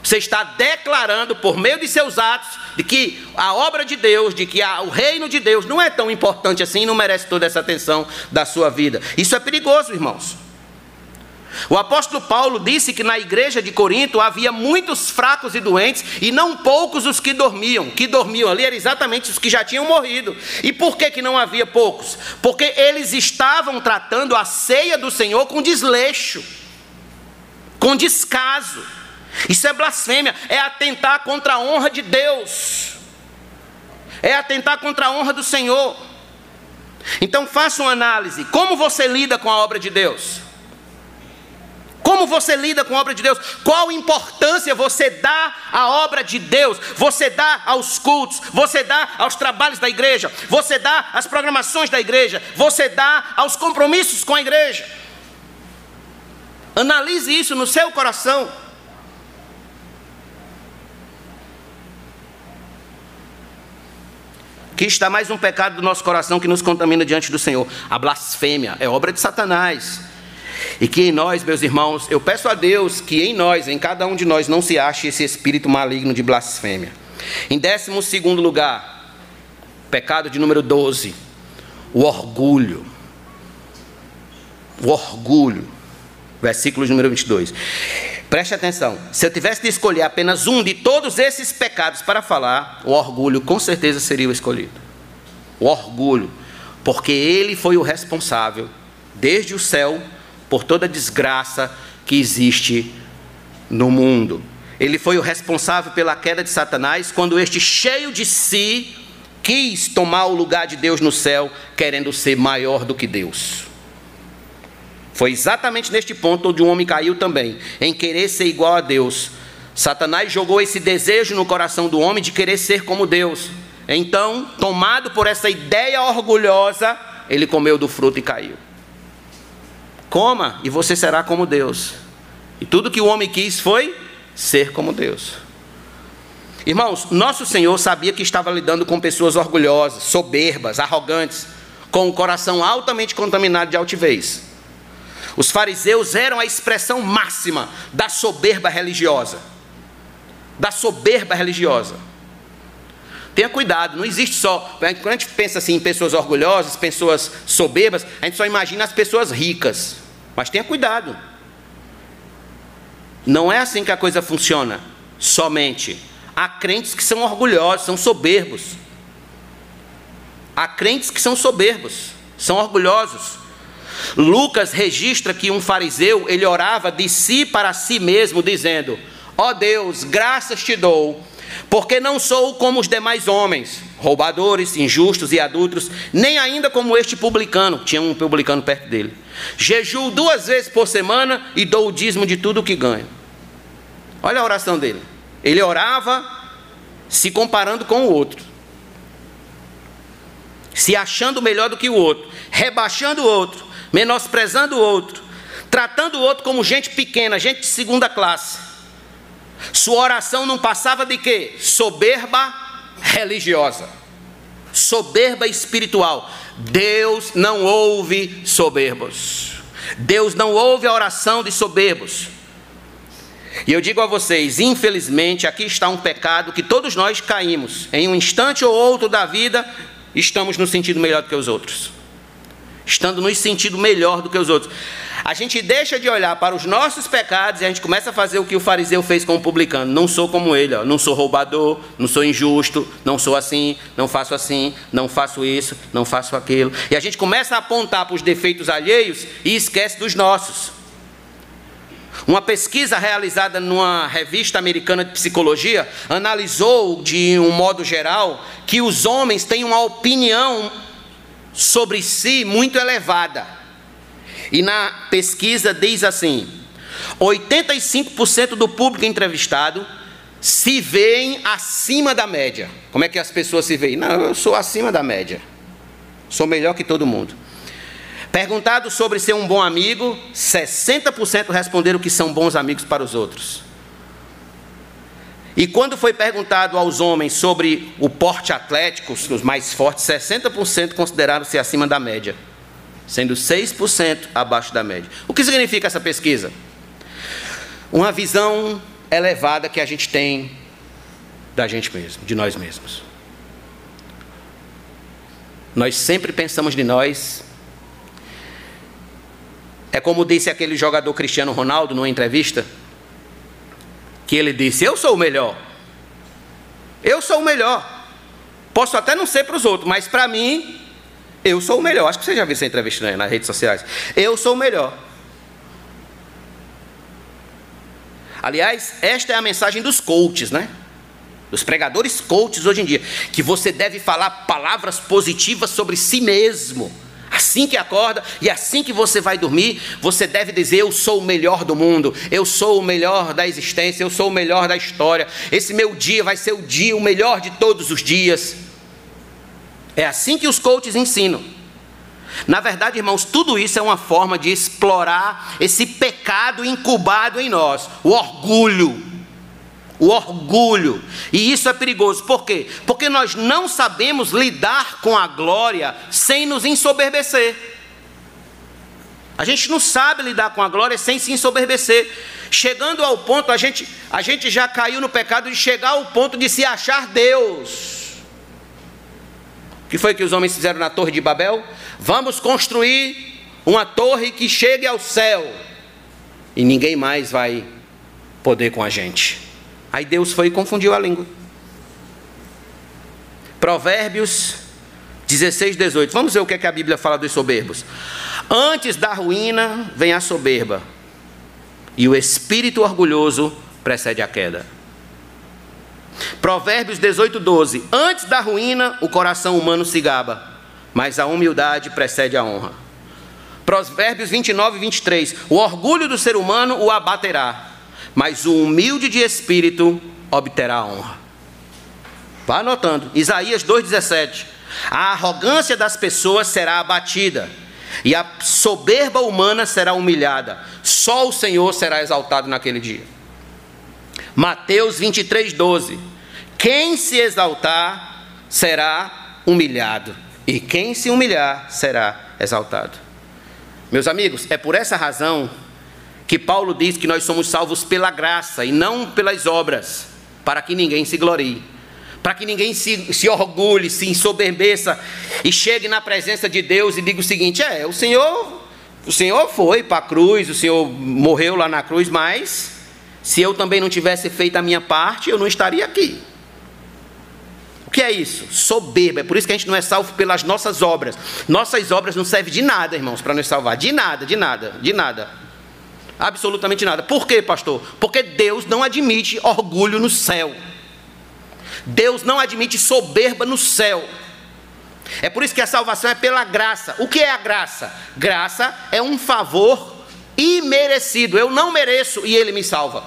Você está declarando por meio de seus atos de que a obra de Deus, de que a, o reino de Deus não é tão importante assim, não merece toda essa atenção da sua vida. Isso é perigoso, irmãos. O apóstolo Paulo disse que na igreja de Corinto havia muitos fracos e doentes e não poucos os que dormiam. Que dormiam ali eram exatamente os que já tinham morrido. E por que, que não havia poucos? Porque eles estavam tratando a ceia do Senhor com desleixo, com descaso. Isso é blasfêmia, é atentar contra a honra de Deus, é atentar contra a honra do Senhor. Então faça uma análise: como você lida com a obra de Deus? Como você lida com a obra de Deus? Qual importância você dá à obra de Deus? Você dá aos cultos, você dá aos trabalhos da igreja, você dá às programações da igreja, você dá aos compromissos com a igreja. Analise isso no seu coração. Aqui está mais um pecado do nosso coração que nos contamina diante do Senhor. A blasfêmia é obra de Satanás. E que em nós, meus irmãos, eu peço a Deus que em nós, em cada um de nós, não se ache esse espírito maligno de blasfêmia. Em décimo segundo lugar, pecado de número 12, o orgulho. O orgulho. Versículo número 22. Preste atenção. Se eu tivesse de escolher apenas um de todos esses pecados para falar, o orgulho com certeza seria o escolhido. O orgulho. Porque ele foi o responsável, desde o céu por toda a desgraça que existe no mundo. Ele foi o responsável pela queda de Satanás quando este, cheio de si, quis tomar o lugar de Deus no céu, querendo ser maior do que Deus. Foi exatamente neste ponto onde o homem caiu também, em querer ser igual a Deus. Satanás jogou esse desejo no coração do homem de querer ser como Deus. Então, tomado por essa ideia orgulhosa, ele comeu do fruto e caiu. Coma e você será como Deus. E tudo que o homem quis foi ser como Deus. Irmãos, nosso Senhor sabia que estava lidando com pessoas orgulhosas, soberbas, arrogantes, com o coração altamente contaminado de altivez. Os fariseus eram a expressão máxima da soberba religiosa. Da soberba religiosa. Tenha cuidado, não existe só. Quando a gente pensa assim em pessoas orgulhosas, pessoas soberbas, a gente só imagina as pessoas ricas. Mas tenha cuidado. Não é assim que a coisa funciona, somente. Há crentes que são orgulhosos, são soberbos. Há crentes que são soberbos, são orgulhosos. Lucas registra que um fariseu, ele orava de si para si mesmo, dizendo: Ó oh Deus, graças te dou porque não sou como os demais homens, roubadores, injustos e adultos, nem ainda como este publicano, tinha um publicano perto dele. Jejuo duas vezes por semana e dou o dízimo de tudo o que ganho. Olha a oração dele. Ele orava se comparando com o outro, se achando melhor do que o outro, rebaixando o outro, menosprezando o outro, tratando o outro como gente pequena, gente de segunda classe. Sua oração não passava de quê? Soberba religiosa. Soberba espiritual. Deus não ouve soberbos. Deus não ouve a oração de soberbos. E eu digo a vocês, infelizmente, aqui está um pecado que todos nós caímos. Em um instante ou outro da vida, estamos no sentido melhor do que os outros. Estando no sentido melhor do que os outros a gente deixa de olhar para os nossos pecados e a gente começa a fazer o que o fariseu fez com o publicano. Não sou como ele, ó. não sou roubador, não sou injusto, não sou assim, não faço assim, não faço isso, não faço aquilo. E a gente começa a apontar para os defeitos alheios e esquece dos nossos. Uma pesquisa realizada numa revista americana de psicologia analisou, de um modo geral, que os homens têm uma opinião sobre si muito elevada. E na pesquisa diz assim: 85% do público entrevistado se veem acima da média. Como é que as pessoas se veem? Não, eu sou acima da média. Sou melhor que todo mundo. Perguntado sobre ser um bom amigo, 60% responderam que são bons amigos para os outros. E quando foi perguntado aos homens sobre o porte atlético, os mais fortes, 60% consideraram-se acima da média sendo 6% abaixo da média. O que significa essa pesquisa? Uma visão elevada que a gente tem da gente mesmo, de nós mesmos. Nós sempre pensamos de nós. É como disse aquele jogador Cristiano Ronaldo numa entrevista, que ele disse: Eu sou o melhor. Eu sou o melhor. Posso até não ser para os outros, mas para mim eu sou o melhor. Acho que você já viu essa entrevista nas redes sociais. Eu sou o melhor. Aliás, esta é a mensagem dos coaches, né? Dos pregadores coaches hoje em dia, que você deve falar palavras positivas sobre si mesmo. Assim que acorda e assim que você vai dormir, você deve dizer: Eu sou o melhor do mundo, eu sou o melhor da existência, eu sou o melhor da história. Esse meu dia vai ser o dia, o melhor de todos os dias. É assim que os coaches ensinam. Na verdade, irmãos, tudo isso é uma forma de explorar esse pecado incubado em nós, o orgulho. O orgulho. E isso é perigoso. Por quê? Porque nós não sabemos lidar com a glória sem nos ensoberbecer. A gente não sabe lidar com a glória sem se ensoberbecer. Chegando ao ponto, a gente, a gente já caiu no pecado de chegar ao ponto de se achar Deus. O que foi que os homens fizeram na Torre de Babel? Vamos construir uma torre que chegue ao céu. E ninguém mais vai poder com a gente. Aí Deus foi e confundiu a língua. Provérbios 16, 18. Vamos ver o que, é que a Bíblia fala dos soberbos. Antes da ruína vem a soberba, e o espírito orgulhoso precede a queda. Provérbios 18, 12. Antes da ruína, o coração humano se gaba, mas a humildade precede a honra. Provérbios 29, 23. O orgulho do ser humano o abaterá, mas o humilde de espírito obterá honra. Vá anotando. Isaías 2,17. A arrogância das pessoas será abatida, e a soberba humana será humilhada. Só o Senhor será exaltado naquele dia. Mateus 23, 12. Quem se exaltar será humilhado, e quem se humilhar será exaltado. Meus amigos, é por essa razão que Paulo diz que nós somos salvos pela graça e não pelas obras, para que ninguém se glorie, para que ninguém se, se orgulhe, se ensoberbeça e chegue na presença de Deus e diga o seguinte: é, o Senhor, o Senhor foi para a cruz, o Senhor morreu lá na cruz, mas se eu também não tivesse feito a minha parte, eu não estaria aqui. O que é isso? Soberba. É por isso que a gente não é salvo pelas nossas obras. Nossas obras não servem de nada, irmãos, para nos salvar. De nada, de nada, de nada. Absolutamente nada. Por quê, pastor? Porque Deus não admite orgulho no céu. Deus não admite soberba no céu. É por isso que a salvação é pela graça. O que é a graça? Graça é um favor imerecido. Eu não mereço e ele me salva.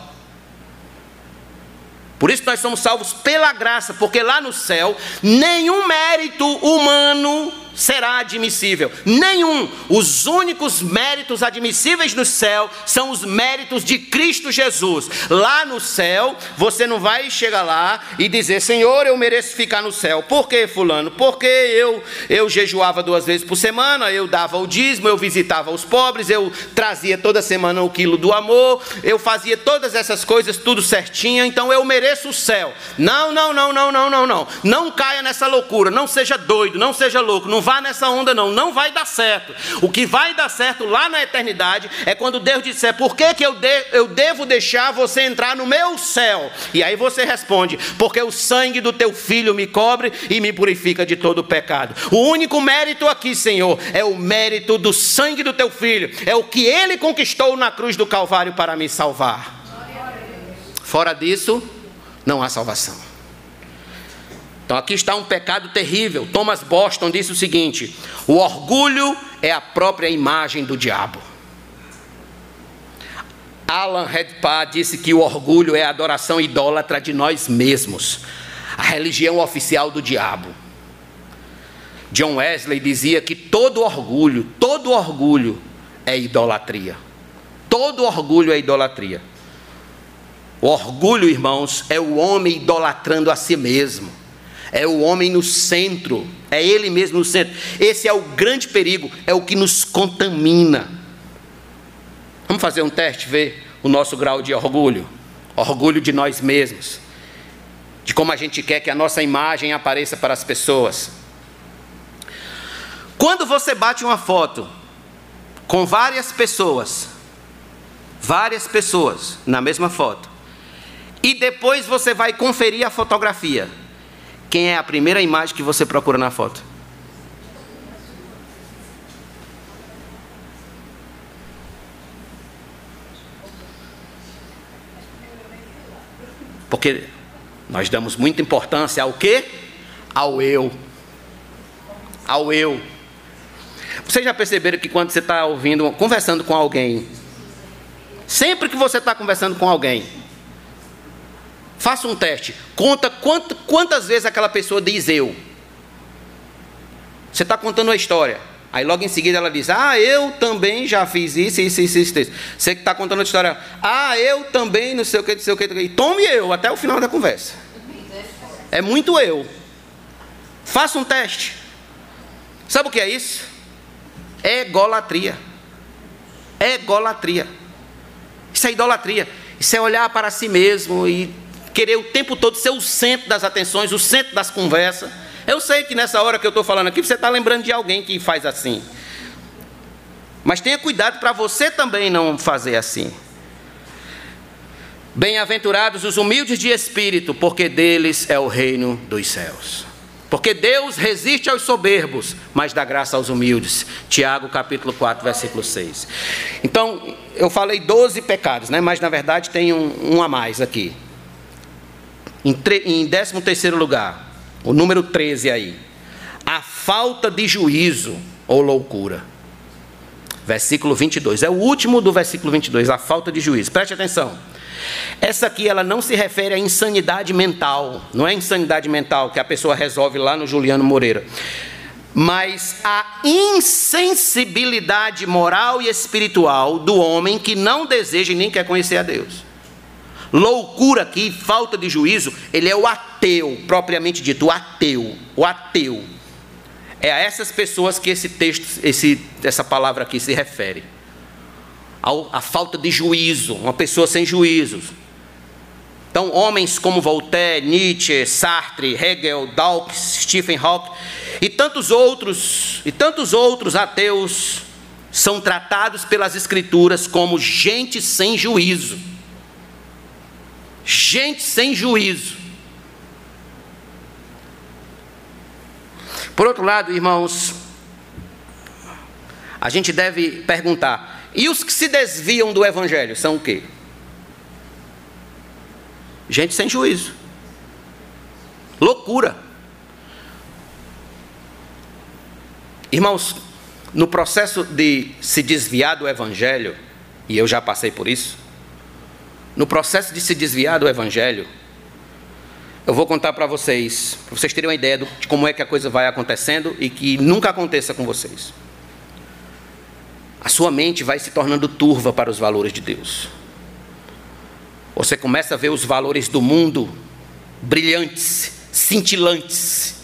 Por isso nós somos salvos pela graça, porque lá no céu nenhum mérito humano será admissível. Nenhum. Os únicos méritos admissíveis no céu são os méritos de Cristo Jesus. Lá no céu, você não vai chegar lá e dizer: Senhor, eu mereço ficar no céu. Por que, Fulano? Porque eu, eu jejuava duas vezes por semana, eu dava o dízimo, eu visitava os pobres, eu trazia toda semana o quilo do amor, eu fazia todas essas coisas tudo certinho, então eu mereço o céu. Não, não, não, não, não, não, não. Não caia nessa loucura, não seja doido, não seja louco, não vá nessa onda, não. Não vai dar certo. O que vai dar certo lá na eternidade é quando Deus disser: Por que, que eu, de, eu devo deixar você entrar no meu céu? E aí você responde: Porque o sangue do teu filho me cobre e me purifica de todo pecado. O único mérito aqui, Senhor, é o mérito do sangue do teu filho. É o que ele conquistou na cruz do Calvário para me salvar. Fora disso, não há salvação. Então aqui está um pecado terrível. Thomas Boston disse o seguinte: o orgulho é a própria imagem do diabo. Alan Redpath disse que o orgulho é a adoração idólatra de nós mesmos, a religião oficial do diabo. John Wesley dizia que todo orgulho, todo orgulho é idolatria. Todo orgulho é idolatria. O orgulho, irmãos, é o homem idolatrando a si mesmo é o homem no centro, é ele mesmo no centro. Esse é o grande perigo, é o que nos contamina. Vamos fazer um teste, ver o nosso grau de orgulho, orgulho de nós mesmos, de como a gente quer que a nossa imagem apareça para as pessoas. Quando você bate uma foto com várias pessoas, várias pessoas na mesma foto, e depois você vai conferir a fotografia, quem é a primeira imagem que você procura na foto? Porque nós damos muita importância ao que? Ao eu. Ao eu. Vocês já perceberam que quando você está ouvindo, conversando com alguém, sempre que você está conversando com alguém, faça um teste. Conta quanto, quantas vezes aquela pessoa diz eu. Você está contando uma história. Aí logo em seguida ela diz: Ah, eu também já fiz isso, isso, isso, isso. isso. Você que está contando a história, ah, eu também, não sei o que, não sei o que. E tome eu até o final da conversa. É muito eu. Faça um teste. Sabe o que é isso? Egolatria. Egolatria. Isso é idolatria. Isso é olhar para si mesmo e querer o tempo todo ser o centro das atenções, o centro das conversas. Eu sei que nessa hora que eu estou falando aqui, você está lembrando de alguém que faz assim. Mas tenha cuidado para você também não fazer assim. Bem-aventurados os humildes de espírito, porque deles é o reino dos céus. Porque Deus resiste aos soberbos, mas dá graça aos humildes. Tiago capítulo 4, versículo 6. Então, eu falei 12 pecados, né? mas na verdade tem um, um a mais aqui. Em, em 13 terceiro lugar, o número 13 aí. A falta de juízo ou loucura. Versículo 22. É o último do versículo 22, a falta de juízo. Preste atenção. Essa aqui ela não se refere à insanidade mental, não é insanidade mental que a pessoa resolve lá no Juliano Moreira, mas a insensibilidade moral e espiritual do homem que não deseja e nem quer conhecer a Deus. Loucura aqui, falta de juízo, ele é o ateu, propriamente dito, o ateu, o ateu. É a essas pessoas que esse texto, esse, essa palavra aqui se refere. A falta de juízo, uma pessoa sem juízos. Então, homens como Voltaire, Nietzsche, Sartre, Hegel, Dawkins, Stephen Hawking e tantos outros, e tantos outros ateus são tratados pelas escrituras como gente sem juízo gente sem juízo. Por outro lado, irmãos, a gente deve perguntar: e os que se desviam do Evangelho são o quê? Gente sem juízo. Loucura. Irmãos, no processo de se desviar do Evangelho, e eu já passei por isso, no processo de se desviar do Evangelho, eu vou contar para vocês, para vocês terem uma ideia de como é que a coisa vai acontecendo e que nunca aconteça com vocês. A sua mente vai se tornando turva para os valores de Deus. Você começa a ver os valores do mundo brilhantes, cintilantes,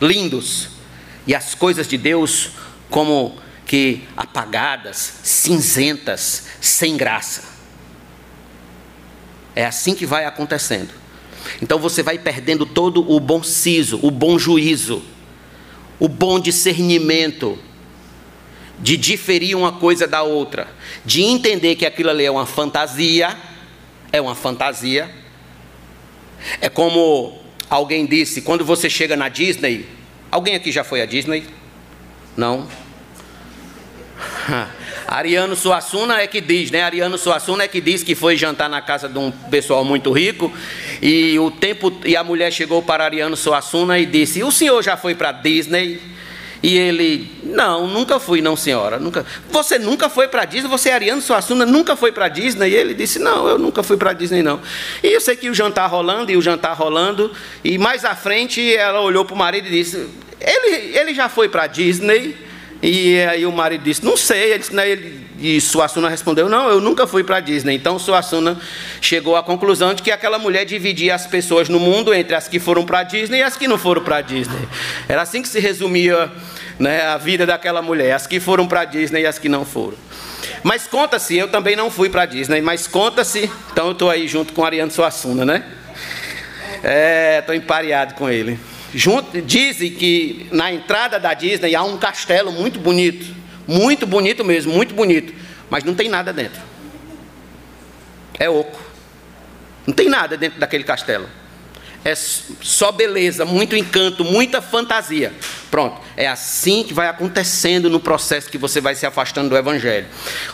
lindos, e as coisas de Deus como que apagadas, cinzentas, sem graça. É assim que vai acontecendo. Então você vai perdendo todo o bom siso, o bom juízo, o bom discernimento de diferir uma coisa da outra, de entender que aquilo ali é uma fantasia, é uma fantasia. É como alguém disse, quando você chega na Disney, alguém aqui já foi à Disney? Não? Ariano Suassuna é que diz, né? Ariano Suassuna é que diz que foi jantar na casa de um pessoal muito rico e o tempo e a mulher chegou para Ariano Suassuna e disse: "O senhor já foi para Disney?" E ele: "Não, nunca fui, não, senhora. Nunca. Você nunca foi para Disney? Você Ariano Suassuna nunca foi para Disney?" E ele disse: "Não, eu nunca fui para Disney não." E eu sei que o jantar rolando e o jantar rolando e mais à frente ela olhou para o marido e disse: "Ele ele já foi para Disney?" E aí o marido disse, não sei. Ele, né, ele, e Suassuna respondeu, não, eu nunca fui para Disney. Então Suassuna chegou à conclusão de que aquela mulher dividia as pessoas no mundo entre as que foram para Disney e as que não foram para Disney. Era assim que se resumia né, a vida daquela mulher, as que foram para Disney e as que não foram. Mas conta-se, eu também não fui para Disney, mas conta-se, então eu estou aí junto com Ariano Suassuna, né? É, estou empareado com ele. Junto, dizem que na entrada da Disney há um castelo muito bonito, muito bonito mesmo, muito bonito, mas não tem nada dentro. É oco. Não tem nada dentro daquele castelo. É só beleza, muito encanto, muita fantasia. Pronto. É assim que vai acontecendo no processo que você vai se afastando do Evangelho.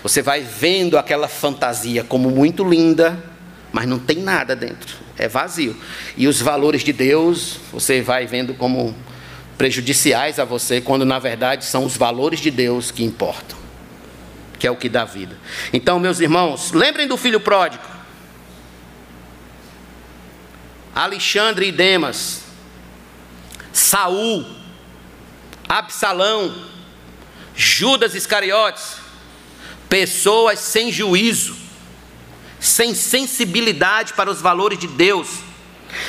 Você vai vendo aquela fantasia como muito linda, mas não tem nada dentro, é vazio. E os valores de Deus, você vai vendo como prejudiciais a você, quando na verdade são os valores de Deus que importam, que é o que dá vida. Então, meus irmãos, lembrem do filho pródigo. Alexandre e Demas, Saul, Absalão, Judas Iscariotes, pessoas sem juízo, sem sensibilidade para os valores de Deus.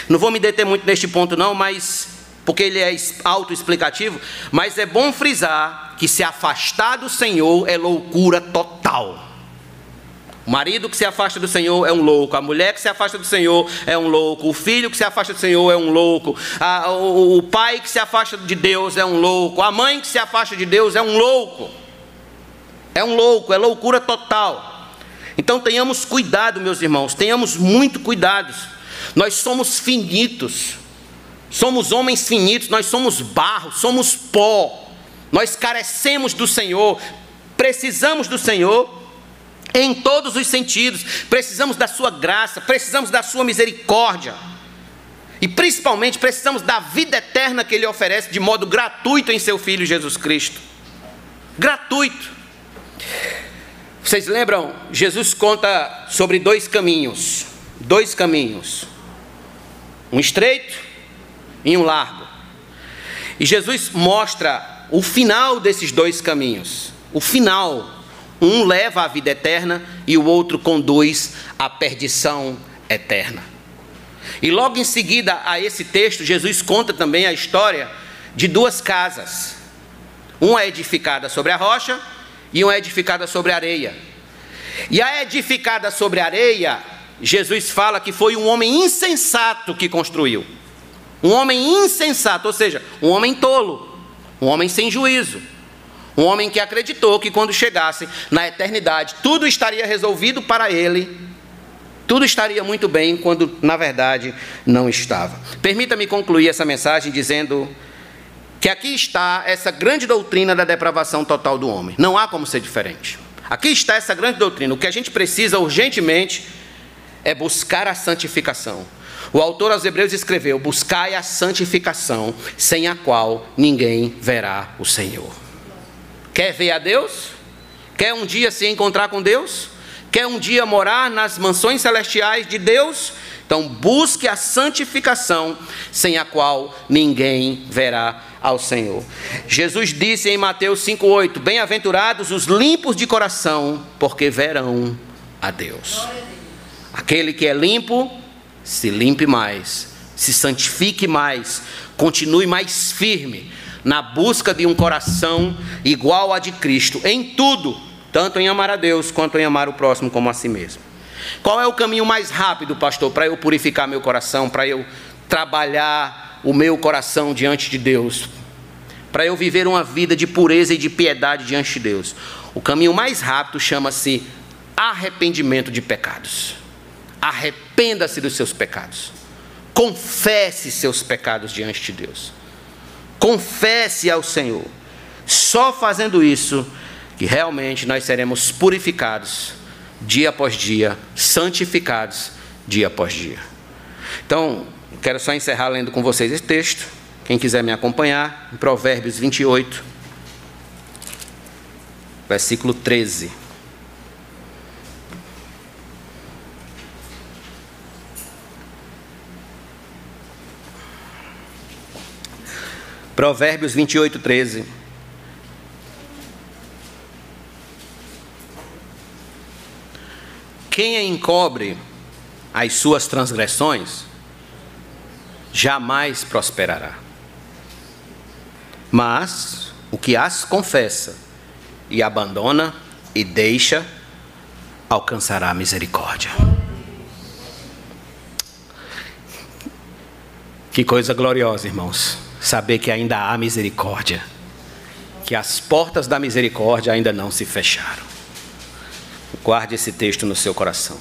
Não vou me deter muito neste ponto não, mas porque ele é autoexplicativo, mas é bom frisar que se afastar do Senhor é loucura total. O marido que se afasta do Senhor é um louco, a mulher que se afasta do Senhor é um louco, o filho que se afasta do Senhor é um louco, a, o, o pai que se afasta de Deus é um louco, a mãe que se afasta de Deus é um louco. É um louco, é loucura total. Então tenhamos cuidado, meus irmãos, tenhamos muito cuidado. Nós somos finitos, somos homens finitos, nós somos barro, somos pó, nós carecemos do Senhor, precisamos do Senhor em todos os sentidos. Precisamos da Sua graça, precisamos da Sua misericórdia. E principalmente precisamos da vida eterna que Ele oferece de modo gratuito em Seu Filho Jesus Cristo. Gratuito. Vocês lembram? Jesus conta sobre dois caminhos. Dois caminhos. Um estreito e um largo. E Jesus mostra o final desses dois caminhos. O final um leva à vida eterna e o outro conduz à perdição eterna. E logo em seguida a esse texto, Jesus conta também a história de duas casas. Uma é edificada sobre a rocha e uma edificada sobre areia. E a edificada sobre areia, Jesus fala que foi um homem insensato que construiu. Um homem insensato, ou seja, um homem tolo, um homem sem juízo. Um homem que acreditou que quando chegasse na eternidade, tudo estaria resolvido para ele, tudo estaria muito bem, quando na verdade não estava. Permita-me concluir essa mensagem dizendo que aqui está essa grande doutrina da depravação total do homem. Não há como ser diferente. Aqui está essa grande doutrina. O que a gente precisa urgentemente é buscar a santificação. O autor aos Hebreus escreveu: Buscai a santificação, sem a qual ninguém verá o Senhor. Quer ver a Deus? Quer um dia se encontrar com Deus? Quer um dia morar nas mansões celestiais de Deus? Então busque a santificação, sem a qual ninguém verá ao Senhor. Jesus disse em Mateus 5,8: Bem-aventurados os limpos de coração, porque verão a Deus. Aquele que é limpo, se limpe mais, se santifique mais, continue mais firme na busca de um coração igual a de Cristo, em tudo, tanto em amar a Deus quanto em amar o próximo como a si mesmo. Qual é o caminho mais rápido, pastor, para eu purificar meu coração, para eu trabalhar o meu coração diante de Deus, para eu viver uma vida de pureza e de piedade diante de Deus? O caminho mais rápido chama-se arrependimento de pecados. Arrependa-se dos seus pecados. Confesse seus pecados diante de Deus. Confesse ao Senhor. Só fazendo isso que realmente nós seremos purificados dia após dia, santificados dia após dia. Então, quero só encerrar lendo com vocês esse texto. Quem quiser me acompanhar, em Provérbios 28, versículo 13. Provérbios 28, 13. Quem encobre as suas transgressões, jamais prosperará. Mas o que as confessa e abandona e deixa, alcançará a misericórdia. Que coisa gloriosa, irmãos saber que ainda há misericórdia, que as portas da misericórdia ainda não se fecharam. Guarde esse texto no seu coração.